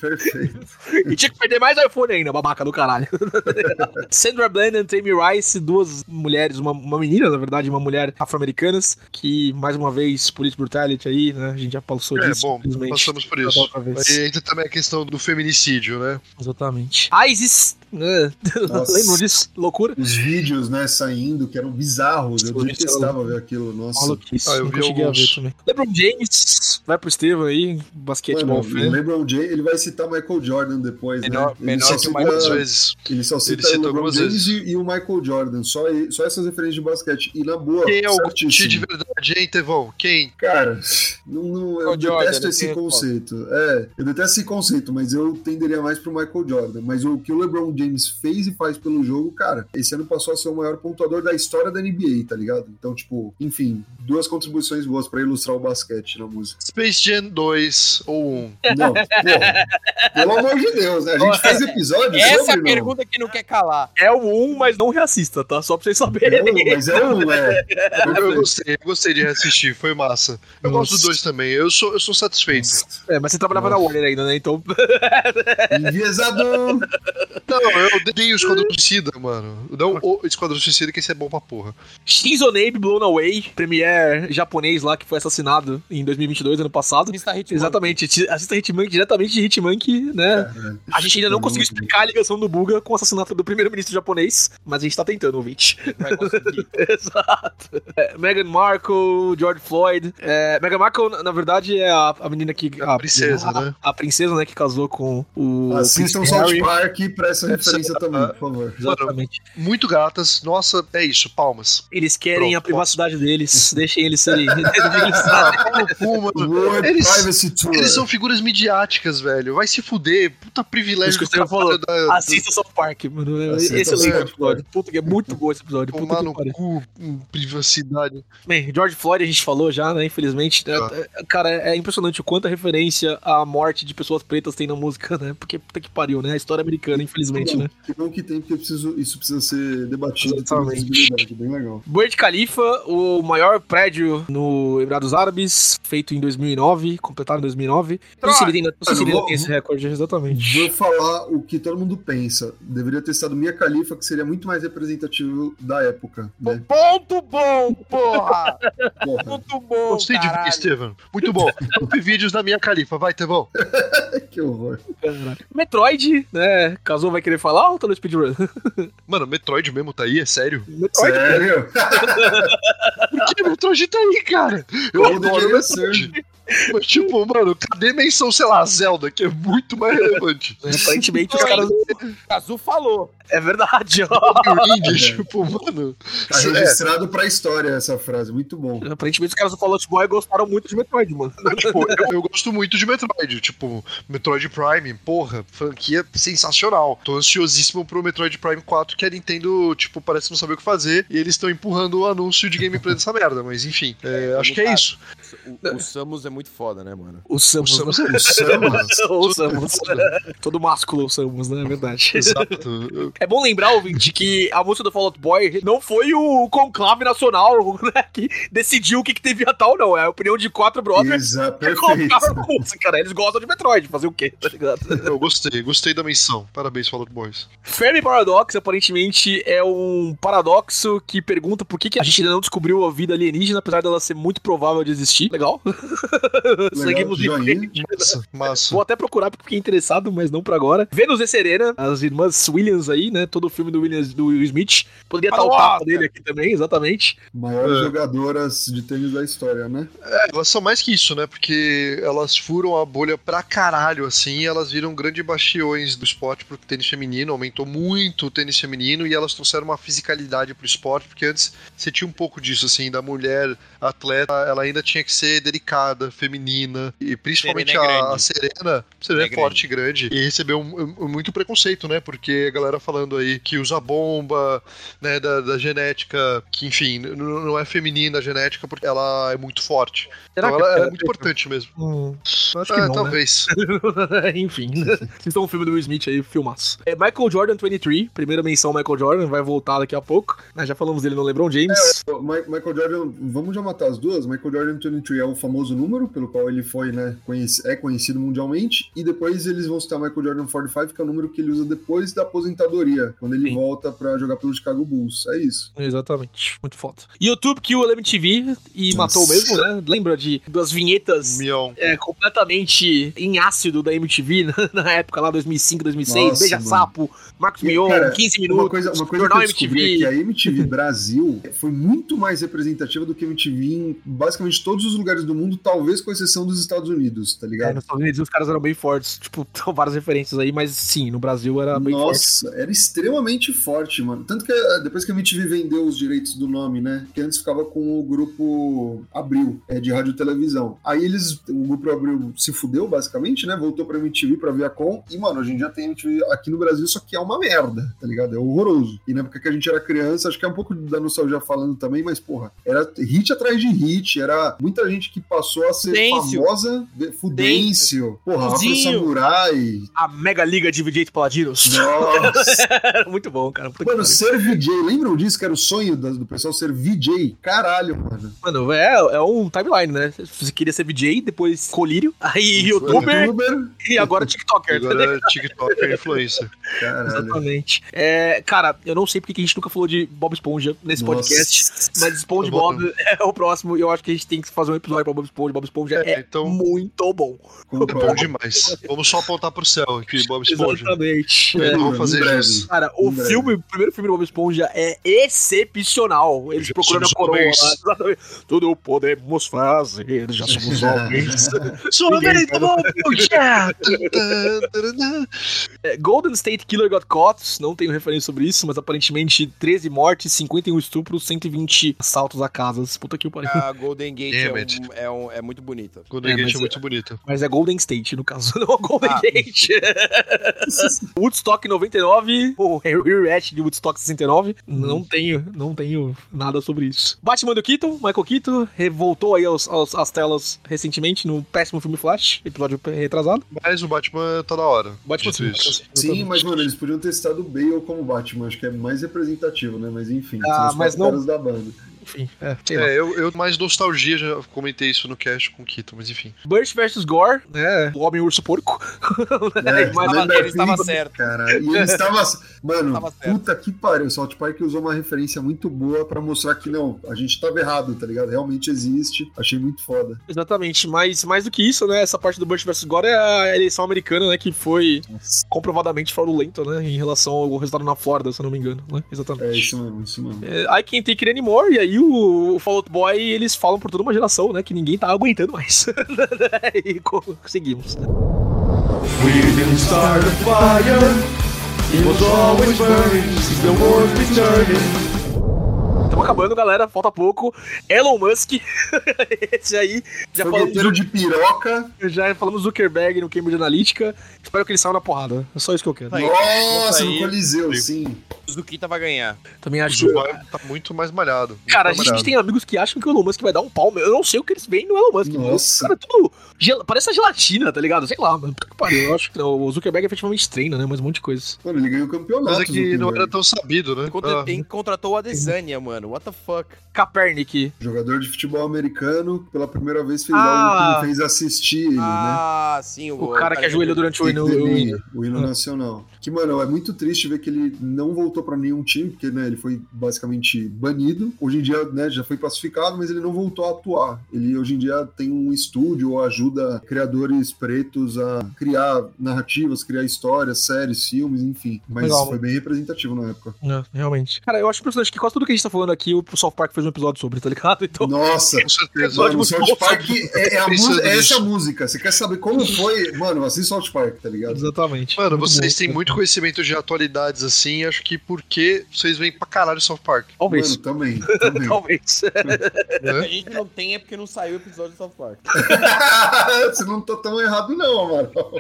Perfeito. e tinha que perder mais iPhone ainda, babaca do caralho. Sandra Bland e Tammy Rice, duas mulheres, uma, uma menina, na verdade, uma mulher afro-americanas, que, mais uma vez, police brutality aí, né? A gente já passou É, disso. bom. Passamos por isso. E entra também a questão do feminicídio, né? Exatamente. ISIS, né? Nossa. lembram disso? Loucura? Os vídeos, né, saindo, que eram bizarros. Eu detestava ver aquilo. Nossa. Maluquice. Ah, eu vi cheguei alguns. a ver também. LeBron James, vai pro Estevam aí, basquetebol Mano, o fan. LeBron James, ele vai citar Michael Jordan depois, Menor- né? Ele menor só que o cita, Michael vezes. ele só cita Ele o LeBron algumas James vezes. e, e o Michael Jordan. Só, só essas referências de basquete. E na boa, Quem é o. Gucci de verdade, hein, Tevão? Quem? Cara, não, não- eu Jordan, detesto não esse tem conceito. É, eu detesto esse conceito, mas eu tenderia mais pro Michael Jordan. Mas o que o LeBron James fez e faz pelo jogo, cara, esse ano passou a ser o maior pontuador da história da NBA, tá ligado? Então, tipo, enfim, duas contribuições boas pra ilustrar o basquete na música. Space Jam 2 ou 1? Não, porra, pelo amor de Deus, né? A gente fez episódio Essa é sobre, a não? pergunta que não quer calar. É o 1, mas não reassista, tá? Só pra vocês É saberem. um, mas é um, é. Eu, eu gostei, eu gostei de reassistir, foi massa. Eu Nossa. gosto dos dois também, eu sou, eu sou satisfeito. É, mas você trabalhava na Warner ainda, né? Então. Enviesado! Não, eu odeio o Esquadrão Suicida, mano. Não o Esquadrão Suicida, que esse é bom pra porra. Shinzo Abe Blown Away, premier japonês lá que foi assassinado em 2022, ano passado. Assista Hitman. Exatamente, assista Hitman diretamente de Hitman, que, né? A gente ainda não conseguiu explicar a ligação do Buga com o assassinato do primeiro-ministro japonês, mas a gente tá tentando, ouvinte. Vai conseguir. Exato. É, Meghan Markle, George Floyd. É, Meghan Markle, na- verdade, é a, a menina que. A princesa, a, né? A princesa, né, que casou com o. Assistam South. Park pra essa referência também, por favor. Exatamente. Muito gatas, nossa, é isso, palmas. Eles querem Pronto, a privacidade deles, deixem eles serem. Ah, pau no cu, mano. World Eles-. Eles são figuras midiáticas, velho. Vai se fuder. Puta privilégio que você tá falando. da- Assista South Park, mano. Assista Esse é o episódio. Puta que é muito bom esse episódio. Puta Tomar que no cu, hum, privacidade. Bem, George Floyd a gente falou já, né? Infelizmente. né, Ah. é- Cara, é impressionante o quanto a referência à morte de pessoas pretas tem na música, né? Porque puta que pariu, né? A história americana, infelizmente, né? Que bom que tem, porque eu preciso, isso precisa ser debatido Exatamente. Bem legal. Burj Khalifa, o maior prédio no Emirados Árabes, feito em 2009, completado em 2009. Não sei se ele ainda, não sei se ele ainda Mano, tem esse recorde, exatamente. Vou falar o que todo mundo pensa. Deveria ter estado Mia Khalifa, que seria muito mais representativo da época, né? Ponto bom, porra! Porra, Ponto bom, Gostei de ver. Estevam. Muito bom. Top vídeos da minha califa. Vai, Tevão. que horror. Metroid, né? Casou vai querer falar ou tá no speedrun? Mano, Metroid mesmo tá aí? É sério? Metroid, Sério? Por que Metroid tá aí, cara? Eu adoro deveria Metroid. Mas, tipo, mano, cadê menção, sei lá, Zelda, que é muito mais relevante? Aparentemente os caras. Kazu falou. É verdade, ó. Tipo, mano. Tá É, registrado pra história essa frase. Muito bom. Aparentemente os caras do Fallout Boy gostaram muito de Metroid, mano. tipo, eu, eu gosto muito de Metroid. Tipo, Metroid Prime, porra, franquia sensacional. Tô ansiosíssimo pro Metroid Prime 4, que a Nintendo, tipo, parece não saber o que fazer. E eles estão empurrando o anúncio de gameplay dessa merda. Mas enfim, é, acho que é isso. O, o Samus é muito foda, né, mano? O Samus. O Samus? O Samus. o Samus. Todo másculo o Samus, né? É verdade. Exato. É bom lembrar, ouvinte, que a música do Fall Out Boy não foi o conclave nacional né, que decidiu o que, que devia tal, não. É a opinião de quatro brothers Exato, que colocaram a música, né? Eles gostam de Metroid, fazer o quê, tá ligado? Eu gostei, gostei da menção. Parabéns, Fall Out Boys. Fermi Paradox, aparentemente, é um paradoxo que pergunta por que, que a gente ainda não descobriu a vida alienígena, apesar dela ser muito provável de existir. Legal. Seguimos em. Massa, massa. Vou até procurar porque fiquei interessado, mas não por agora. Vênus e Serena, as irmãs Williams aí, né? Todo o filme do Williams do Will Smith. Poderia estar o tapa dele aqui também, exatamente. Maiores É. jogadoras de tênis da história, né? É, elas são mais que isso, né? Porque elas furam a bolha pra caralho, assim, e elas viram grandes bastiões do esporte pro tênis feminino, aumentou muito o tênis feminino e elas trouxeram uma fisicalidade pro esporte, porque antes você tinha um pouco disso, assim, da mulher atleta, ela ainda tinha que ser delicada, feminina, e principalmente Serena é a, grande. a Serena, Serena é, É forte e grande, e recebeu um- um- muito preconceito, né? Porque a galera falando aí que usa bomba, né, da, da genética, que enfim, não é feminina a genética porque ela é muito forte. Será então que ela, é- ela é muito importante mesmo. Hum, acho Ah, que não, né? talvez. Enfim, vocês estão um filme do Will Smith aí, filmaço. É Michael Jordan 23, primeira menção Michael Jordan, vai voltar daqui a pouco. Né, já falamos dele no LeBron James. Mi- Michael Jordan, vamos já matar as duas? Michael Jordan 23 é o famoso número pelo qual ele foi, né, conheci- é conhecido mundialmente, e depois eles vão citar Michael Jordan 45, que é o número que ele usa depois da aposentadoria, quando ele Sim. volta pra jogar pelo Chicago Bulls. É isso. Exatamente, muito foda. YouTube que o MTV e Nossa. matou mesmo, né? Lembra de das vinhetas Mion. é, completamente em ácido da MTV na, na época lá, 2005, 2006. Nossa, Beija mano. Sapo, Marcos E, Mion, cara, 15 minutos. Uma coisa, uma coisa que eu descobri é MTV. que a MTV Brasil foi muito mais representativa do que a MTV em basicamente todos os lugares do mundo, talvez com exceção dos Estados Unidos, tá É, ligado? nos Estados Unidos os caras eram bem fortes. Tipo, são várias referências aí, mas sim, no Brasil era bem forte. Nossa, era extremamente forte, mano. Tanto que eh, depois que a MTV vendeu os direitos do nome, né? Que antes ficava com o grupo Abril, é, de rádio e televisão. Aí eles, o grupo Abril se fudeu, basicamente, né? Voltou pra MTV, pra Viacom. E, mano, hoje em dia tem MTV aqui no Brasil, só que é uma merda, tá ligado? É horroroso. E na época que a gente era criança, acho que é um pouco da nostalgia falando também, mas, porra, era hit atrás de hit. Era muita gente que passou a ser Fudêncio. famosa. Fudêncio. Porra, Afro. Samurai. A Mega Liga de VJ Paladinos. Nossa. muito bom, cara. Que Mano, ser VJ, lembram disso que era o sonho do pessoal ser VJ? Caralho, mano. Mano, é, é um timeline, né? Você queria ser VJ, depois colírio, aí youtuber Youtuber? e agora TikToker. Agora é TikTok é influencer. Caralho. Exatamente. É, cara, eu não sei porque que a gente nunca falou de Bob Esponja nesse Nossa. podcast, mas SpongeBob é o próximo e eu acho que a gente tem que fazer um episódio pra Bob Esponja. Bob Esponja é, É, então- muito bom. É bom demais. Vamos só apontar pro céu aqui, Bob Esponja. Exatamente. É, É. vamos fazer em breve. isso. Cara, o Em breve. filme, o primeiro filme do Bob Esponja é excepcional. Eles Já procurando a coroa. Exatamente. Tudo podemos fazer, já somos homens. Ninguém É, Golden State Killer Got Caught, não tenho referência sobre isso, mas aparentemente 13 mortes, 51 estupros, 120 assaltos a casas. Puta que pariu. A Golden Gate é, It. um- é, um- é muito bonita. Golden É, Gate é muito bonita. Mas é Golden State, no caso, não Golden Ah. Gate. Woodstock 99, o Rematch de Woodstock 69. Não tenho, não tenho nada sobre isso. Batman do Keaton, Michael Keaton, revoltou aí aos, aos- às telas recentemente no péssimo filme Flash, episódio retrasado. Mas o Batman tá da hora. Batman Dito isso. Sim, mas, mano, eles podiam ter citado o Bale como Batman. Acho que é mais representativo, né? Mas enfim, Ah, são os mas não- caras da banda. Enfim, é. É, eu, eu mais nostalgia, já comentei isso no cast com o Kito, mas enfim. Burst vs Gore, né? O Homem Urso Porco. É, Mas- lembra ele estava certo. Cara, e ele estava. Mano, puta que pariu. O South Park usou uma referência muito boa pra mostrar que não, a gente tava errado, tá ligado? Realmente existe. Achei muito foda. Exatamente, mas mais do que isso, né? Essa parte do Bush vs Gore é a eleição americana, né? Que foi comprovadamente fraudulenta, né? Em relação ao resultado na Flórida, se eu não me engano, né? Exatamente. É isso mesmo, isso mesmo. É, I can't take it anymore, e aí o, o Fall Out Boy, eles falam por toda uma geração, né? Que ninguém tá aguentando mais. e conseguimos. We didn't start a fire. It was always burning since the world returning. Estamos acabando, galera. Falta pouco. Elon Musk. Esse aí. Já falamos, Fogueteiro de piroca. já falamos Zuckerberg no Cambridge Analytica. Espero que ele saia na porrada. É só isso que eu quero. Aí, Nossa, no Coliseu, sim. O Zukita vai ganhar. Também O acho. Zu vai- tá muito mais malhado. muito Cara, a mais gente malhado. tem amigos que acham que o Elon Musk vai dar um pau. Eu não sei o que eles veem no Elon Musk. Nossa. O cara tudo. gel- Parece a gelatina, tá ligado? Sei lá, mano. Puta que pariu. Eu acho que não. O Zuckerberg efetivamente treina, né? Mas um monte de coisa. Mano, ele ganhou o campeonato. Mas é que não era tão sabido, né? Contra- Ah, Quem contratou o Adesanya, mano? What the fuck? Kaepernick. Jogador de futebol americano, que pela primeira vez fez Ah. algo que me fez assistir ele, né? Ah, sim. O cara que ajoelhou durante o hino. o hino. o hino Ah. nacional. Que, mano, é muito triste ver que ele não voltou pra nenhum time, porque, né, ele foi basicamente banido. Hoje em dia, né, já foi pacificado, mas ele não voltou a atuar. Ele, hoje em dia, tem um estúdio ou ajuda criadores pretos a criar narrativas, criar histórias, séries, filmes, enfim. Mas Legal. foi bem representativo na época. É, realmente. Cara, eu acho impressionante que quase tudo que a gente tá falando aqui, o South Park fez um episódio sobre, tá ligado? Então. Nossa! com certeza. Mano, o buscar South Park é, é a música- é essa a música. Você quer saber como foi? Mano, assiste South Park, tá ligado? Exatamente. Mano, Muito vocês bom. têm muito conhecimento de atualidades assim, acho que porque vocês vêm pra caralho South Park. Talvez. Mano, também. também. Talvez. A Né? gente não tem é porque não saiu o episódio do South Park. Você não tá tão errado, não, Amaral.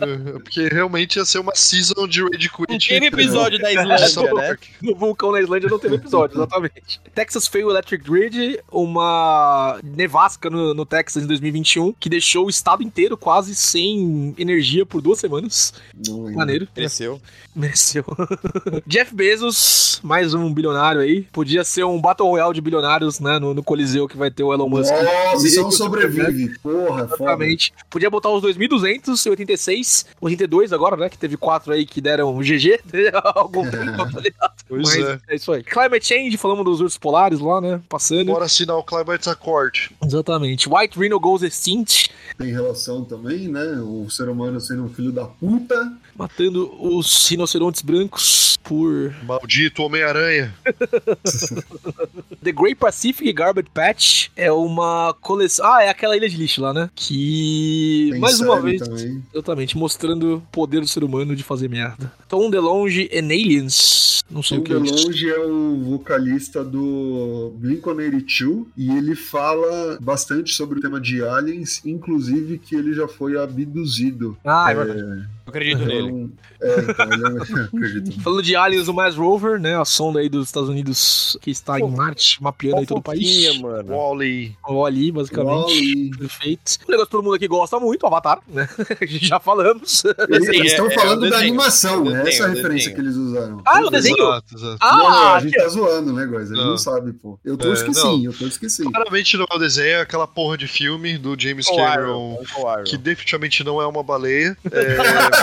É, Porque realmente ia ser uma season de Rage Não Quit. teve episódio da de Islândia, né? No vulcão na Islândia não teve episódio, exatamente. Texas Fail Electric Grid, uma nevasca no, no Texas em 2021, que deixou o estado inteiro quase sem energia por duas semanas. Não. Maneiro. Cresceu. Mereceu. Jeff Bezos, mais um bilionário aí. Podia ser um Battle Royale de bilionários, né? No, no Coliseu que vai ter o Elon Musk. Nossa, isso é um Ele- sobrevive. Porra, foda. Exatamente. Podia botar os 2.286, 82 agora, né? Que teve quatro aí que deram GG. Algum tempo, tá ligado? Pois Mas é. é isso aí. Climate Change, falamos dos ursos polares lá, né? Passando. Bora assinar o Climate Accord. Exatamente. White Rhino Goes Extinct, Tem relação também, né? O ser humano sendo um filho da puta. Matando os rinocerontes brancos por Maldito Homem-Aranha. The Great Pacific Garbage Patch. É uma coleção. Ah, é aquela ilha de lixo lá, né? Que. Tem mais uma vez. Também. Exatamente, mostrando o poder do ser humano de fazer merda. Tom DeLonge and Aliens. Não sei Tom o que é isso. DeLonge é o vocalista do Blink-182 e ele fala bastante sobre o tema de aliens, inclusive que ele já foi abduzido. Ah, é verdade. Eu acredito É, nele. um- é, então, é... acredito. Falando de Aliens, o Mars Rover, né? A sonda aí dos Estados Unidos que está em Marte, mapeando aí todo o país. mano. Wally. O ali, basicamente. Wall-E. Perfeito. Um negócio que todo mundo aqui gosta muito, Avatar, né? A gente já falamos. Eles, eles é- estão é falando o da desenho. animação, É o é essa a é o referência desenho. que eles usaram. Ah, o Eu- desenho? Exato, exato. Não, não, Ah, a gente tá zoando, né, Góis? Ele Não. não sabe, pô. Eu tô É, esquecendo, eu tô esquecendo. Claramente não é o desenho, é aquela porra de filme do James Cameron. Que definitivamente não é uma baleia. É...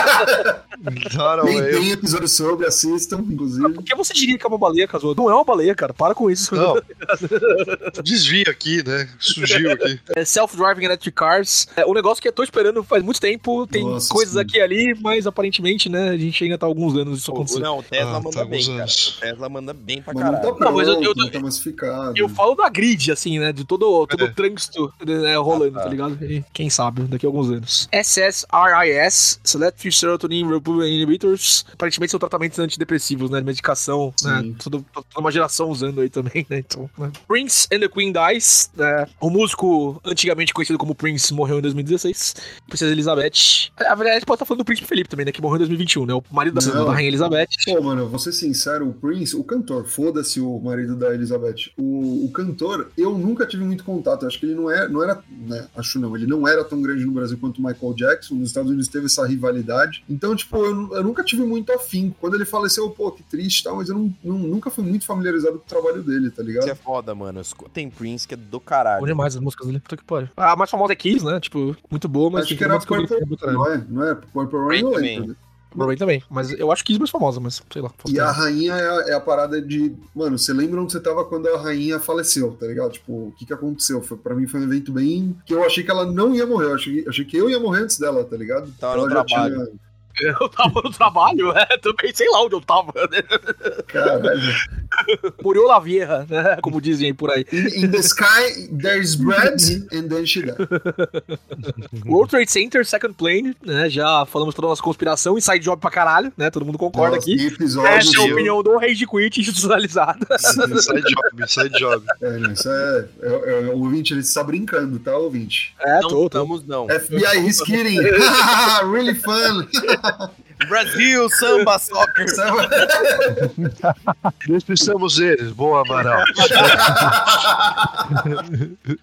Nem tem episódio sobre, assistam, inclusive. Por que você diria que é uma baleia, Kazuo? Não é uma baleia, cara. Para com isso. Não. Desvia aqui, né? Surgiu aqui. É Self-driving electric cars. É um negócio que eu tô esperando faz muito tempo. Tem Nossa, coisas sim. aqui e ali, mas aparentemente, né, a gente ainda tá há alguns anos isso O- acontecendo. Não, o Tesla Ah, manda tá bem, cara. anos. O Tesla manda bem pra Mas não tá caralho. pronto, Não, mas eu- eu- não tá massificado. Eu falo da grid, assim, né? De todo, todo É. o trânsito né, rolando, Ah, tá. tá ligado? E quem sabe, daqui a alguns anos. SSRIs, Selective Serotonin Inhibitors. Aparentemente são tratamentos antidepressivos, né? Medicação, né? Sim. Toda, toda uma geração usando aí também, né? Então, né? Prince and the Queen Dies. né? O músico antigamente conhecido como Prince morreu em 2016. Princesa Elizabeth. A verdade, a gente pode estar falando do Príncipe Felipe também, né? Que morreu em 2021, né? O marido da, da Rainha Elizabeth. Pô, mano, vou ser sincero, o Prince, o cantor, foda-se o marido da Elizabeth. O, o cantor, eu nunca tive muito contato. Eu acho que ele não, é, não era, né, acho não, ele não era tão grande no Brasil quanto o Michael Jackson. Nos Estados Unidos teve essa rivalidade. Então, tipo, eu, eu nunca tive muito afim. Quando ele faleceu, pô, que triste e tal, mas eu não, não- nunca fui muito familiarizado com o trabalho dele, tá ligado? Isso é foda, mano. Tem Prince que é do caralho. Bom demais as músicas dele. Puta que pariu. A mais famosa é Kiss, né? Tipo, muito boa, mas Acho que era Purple, caralho. não é? Não é? Purple Rain, também. Broadway também. Mas eu acho Kiss mais famosa, mas sei lá. E a rainha é a, é a parada de. Mano, você lembra onde você tava quando a rainha faleceu, tá ligado? Tipo, o que que aconteceu? Foi, pra mim foi um evento bem. que eu achei que ela não ia morrer. Eu achei, achei que eu ia morrer antes dela, tá ligado? Tava ela no já trabalho. tinha. Eu tava no trabalho, é, também sei lá onde eu tava. né? Caralho. Murió la vieja, né? Como dizem aí por aí. In, in the sky, there's bread, and then she died. World Trade Center, Second Plane, né? Já falamos toda a nossa conspiração, inside job pra caralho, né? Todo mundo concorda Nossa, aqui. Essa é a eu- opinião do Rage Quit institucionalizada. Inside job, inside job. É, isso é, é, é- O ouvinte, ele está brincando, tá, ouvinte? É, não tô, tô. estamos, não. FBI is kidding. really fun. Brasil, samba, soccer. Despistamos eles. Boa, Amaral.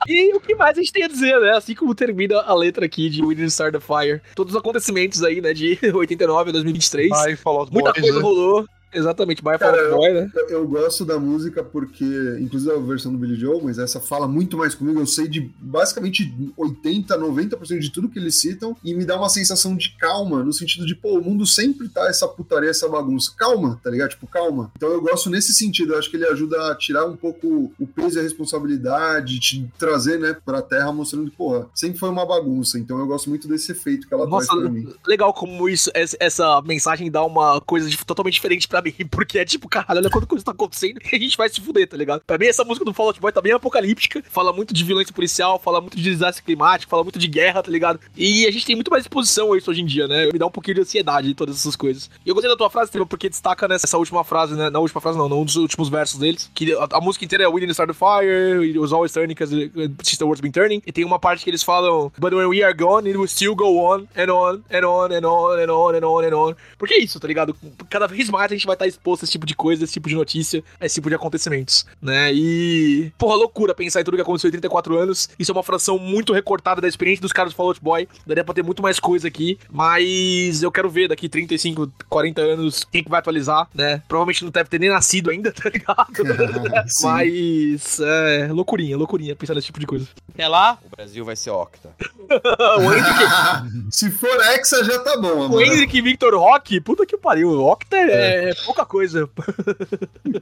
E o que mais a gente tem a dizer, né? Assim como termina a letra aqui de We Didn't Start the Fire. Todos os acontecimentos aí, né? De 89 a 2023. Vai, Fallout Muita Boys, coisa né? rolou. Exatamente, By Cara, Fall Boy, né? Eu, eu gosto da música porque, inclusive a versão do Billy Joe, mas essa fala muito mais comigo. Eu sei de basicamente 80, 90% de tudo que eles citam e me dá uma sensação de calma, no sentido de, pô, o mundo sempre tá essa putaria, essa bagunça. Calma, tá ligado? Tipo, calma. Então eu gosto nesse sentido. Eu acho que ele ajuda a tirar um pouco o peso e a responsabilidade, te trazer, né, pra terra, mostrando que, porra, sempre foi uma bagunça. Então eu gosto muito desse efeito que ela Nossa, traz pra mim. legal como isso, essa- mensagem dá uma coisa totalmente diferente pra mim, porque é tipo, caralho, olha quanta coisa tá acontecendo e a gente vai se fuder, tá ligado? Pra mim, essa música do Fall Out Boy tá bem apocalíptica, fala muito de violência policial, fala muito de desastre climático, fala muito de guerra, tá ligado? E a gente tem muito mais exposição a isso hoje em dia, né? Me dá um pouquinho de ansiedade em todas essas coisas. E eu gostei da tua frase, Estevam, porque destaca nessa última frase, né? Na última frase, não, num dos últimos versos deles, que a, a música inteira é didn't start the fire, it was always turning because the world's been turning. E tem uma parte que eles falam, but when we are gone, it will still go on, and on, and on, and on, and on, and on, and on. Porque é isso, tá ligado? Cada vez mais a gente vai estar exposto a esse tipo de coisa, esse tipo de notícia, a esse tipo de acontecimentos, né? E. Porra, loucura pensar em tudo que aconteceu em 34 anos. Isso é uma fração muito recortada da experiência dos caras do Fallout Boy. Daria pra ter muito mais coisa aqui, mas eu quero ver daqui 35, 40 anos quem que vai atualizar, né? Provavelmente não deve ter nem nascido ainda, tá ligado? Mas. É. Loucurinha, loucurinha pensar nesse tipo de coisa. Até lá, o Brasil vai ser octa. o Hendrick, Se for Hexa, já tá bom, o amor. Hendrick e Victor Rock, puta que pariu. O Octa é, é pouca coisa.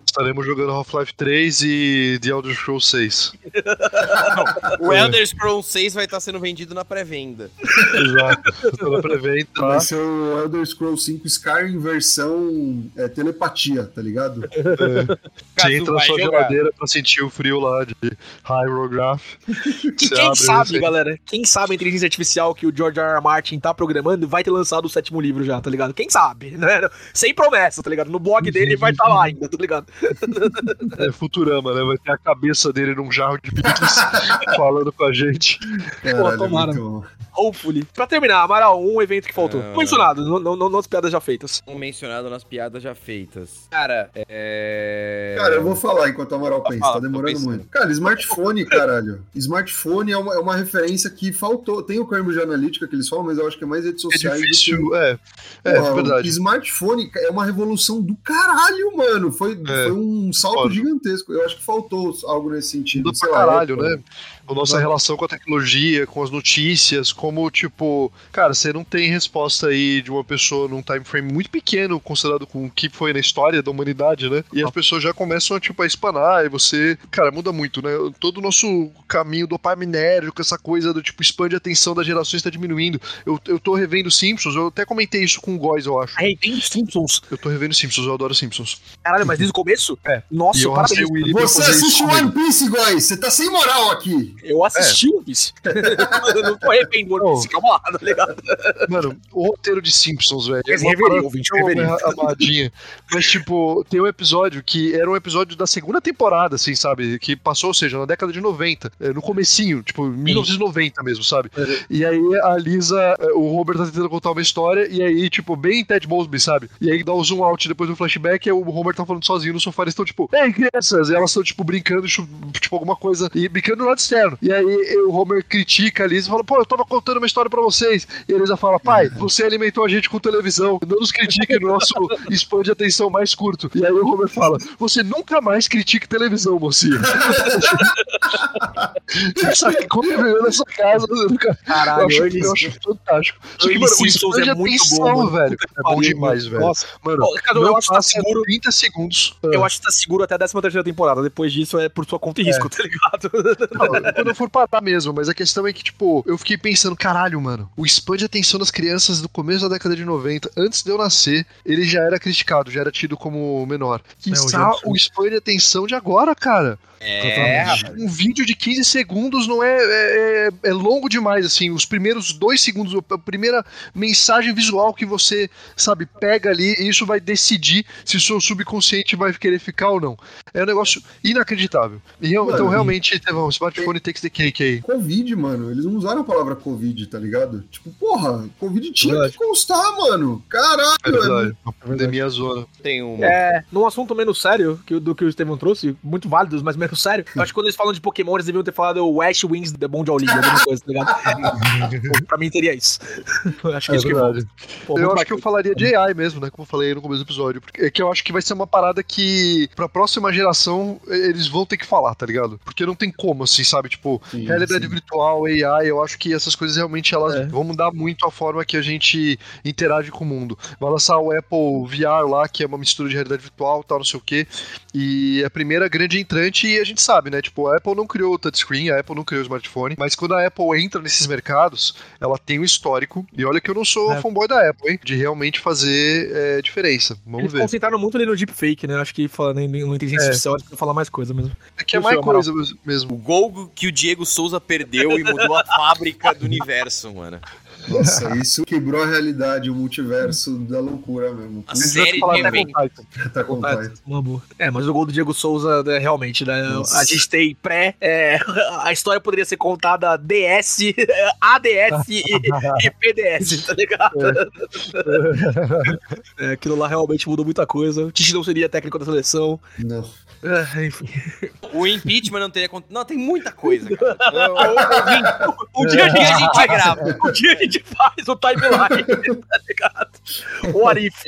Estaremos jogando Half-Life 3 e The Elder Scrolls 6. O Elder Scrolls 6 vai estar sendo vendido na pré-venda. Exato. Tô na pré-venda. Vai Tá? ser o Elder Scrolls 5 Skyrim versão é, telepatia, tá ligado? Você entra na vai sua jogar. geladeira pra sentir o frio lá de Hyrograph. E quem sabe, você- galera, quem sabe a inteligência artificial que o George R. R. Martin tá programando vai ter lançado o sétimo livro já, tá ligado? Quem sabe, né? Sem promessa, tá ligado? No blog dele vai estar lá ainda, tá ligado? É Futurama, né? Vai ter a cabeça dele num jarro de picles falando com a gente. Caralho, tomara. muito bom. Hopefully. Pra terminar, Amaral, um evento que faltou. Ah. Mencionado, não, não, não nas piadas já feitas. Um mencionado nas piadas já feitas. Cara, é. Cara, eu vou falar enquanto o Amaral pensa, Fala, tá demorando muito. Cara, smartphone, caralho. Smartphone é uma, é uma referência que faltou. Tem o Cambridge Analytica que eles falam, mas eu acho que é mais redes É sociais do que difícil, é. É, Porra, verdade. Smartphone é uma revolução do caralho, mano. Foi, É, foi um salto concordo. gigantesco. Eu acho que faltou algo nesse sentido. Sei pra lá, caralho, é, né? A nossa relação com a tecnologia, com as notícias, como, tipo, cara, você não tem resposta aí de uma pessoa num time frame muito pequeno, considerado com o que foi na história da humanidade, né? E as pessoas já começam a, tipo, a espanar, e você. Cara, muda muito, né? Todo o nosso caminho dopaminérgico, essa coisa do tipo, expande a atenção das gerações tá diminuindo. Eu, eu tô revendo Simpsons, eu até comentei isso com o Góis, eu acho. Aí tem Simpsons. Eu tô revendo Simpsons, eu adoro Simpsons. Caralho, mas desde o começo? É. Nossa, eu parabéns. Você assiste. One Piece, guys. Você tá sem moral aqui. Eu assisti One Piece. eu não tô arrependendo do Piece, calma lá, tá ligado? Mano, o roteiro de Simpsons, velho. é Mas reveria, ouvinte, reveria. amadinha. Mas, tipo, tem um episódio que era um episódio da segunda temporada, assim, sabe? Que passou, ou seja, na década de 90. é, No comecinho, tipo, 1990 mesmo, sabe? E aí a Lisa, é, o Robert tá tentando contar uma história, e aí, tipo, bem Ted Mosby, sabe? E aí dá um zoom out depois do flashback, e o Homer tá falando sozinho no sofá, eles estão, tipo, ei, crianças! E elas estão, tipo, brincando, tipo, alguma coisa, e brincando no lado externo. E aí o Homer critica a Lisa e fala, pô, eu tava contando uma história pra vocês. E a Lisa fala, pai, você alimentou a gente com televisão, não nos critique no nosso span de atenção mais curto. E aí o Homer fala, você nunca mais critique televisão, mocinha. Só que conviveu nessa casa, cara. Caralho, eu acho, Early- eu acho fantástico. Só que, mano, o Simpsons Sponge é é tensão, bom, mano. velho. É bom demais, velho. Nossa. Mano, cara, eu acho que tá seguro. 30 segundos. Eu acho que tá seguro até a 13 terceira temporada. Depois disso é por sua conta e risco, tá ligado? Não, quando eu for parar mesmo, mas a questão é que, tipo, eu fiquei pensando, caralho, mano, o spam de atenção das crianças do começo da década de 90, antes de eu nascer, ele já era criticado, já era tido como menor. hoje é Quiçá absurdo. o spam de atenção de agora, cara. É. Um vídeo de 15 segundos não é, é, é- é longo demais, assim. Os primeiros dois segundos, a primeira mensagem visual que você, sabe, pega ali, e isso vai decidir se o seu subconsciente vai querer ficar ou não. É um negócio inacreditável. E, Mano, então, e- realmente, Tevão, o smartphone takes the cake aí. Covid, mano. Eles não usaram a palavra Covid, tá ligado? Tipo, porra, Covid tinha Verdade. que constar, mano. Caralho, É verdade. é A pandemia zona. Tem uma. É, num assunto menos sério que, o- do que o Estevão trouxe, muito válido, mas menos sério, eu acho que quando eles falam de Pokémon, eles deviam ter falado o Ash Wings The Bom de League, alguma coisa, tá ligado? Pra mim teria isso. Eu acho que É isso que verdade. Pô, eu acho que eu falaria de AI mesmo, né? Como eu falei no começo do episódio. Porque é que eu acho que vai ser uma parada que, pra próxima geração, eles vão ter que falar, tá ligado? Porque não tem como, assim, sabe? Tipo, Sim, realidade sim. virtual, AI, eu acho que essas coisas realmente elas É. vão mudar muito a forma que a gente interage com o mundo. Vai lançar o Apple VR lá, que é uma mistura de realidade virtual, tal, não sei o quê. E é a primeira grande entrante, e a gente sabe, né? Tipo, a Apple não criou o touchscreen, a Apple não criou o smartphone, mas quando a Apple entra nesses mercados, ela tem um histórico. E olha que eu não sou É. fanboy da Apple, hein? De realmente fazer é, diferença. Vamos Eles ver. concentraram muito ali no deepfake, né? Acho que falando em inteligência É. artificial, eles vão falar mais coisa mesmo. É que é mais coisa mesmo. O gol que o Diego Souza perdeu e mudou a fábrica do universo, mano. Nossa, isso quebrou a realidade, o multiverso da loucura mesmo. A Eles série falar. Attack on Titan. Tá com É, uma boa. É, mas o gol do Diego Souza, né, realmente, né? Nossa. A gente tem pré. é, a história poderia ser contada DS, ADS e, e PDS, tá ligado? É, aquilo lá realmente mudou muita coisa. O Tite não seria técnico da seleção. Não. É, enfim. O impeachment não teria acontecido. Não, tem muita coisa, cara. Um dia a Um dia a gente grava. Um dia a gente faz o timeline, tá ligado? O Arif.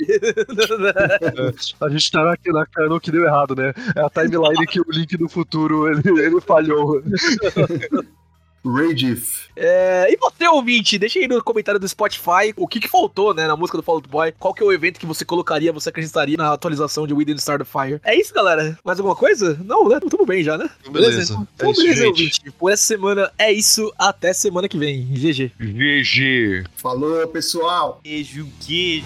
A gente tá aqui na que deu errado, né? É a timeline que o link do futuro ele, ele falhou. Radif. É, e você, ouvinte, deixa aí no comentário do Spotify o que, que faltou, né, na música do Fall Out Boy. Qual que é o evento que você colocaria, você acreditaria na atualização de We Didn't Start the Fire. É isso, galera. Mais alguma coisa? Não, né? Tudo bem já, né? Beleza. Então, É isso, beleza, ouvinte. Por essa semana é isso. Até semana que vem. GG. GG. Falou, pessoal. Queijo, queijo.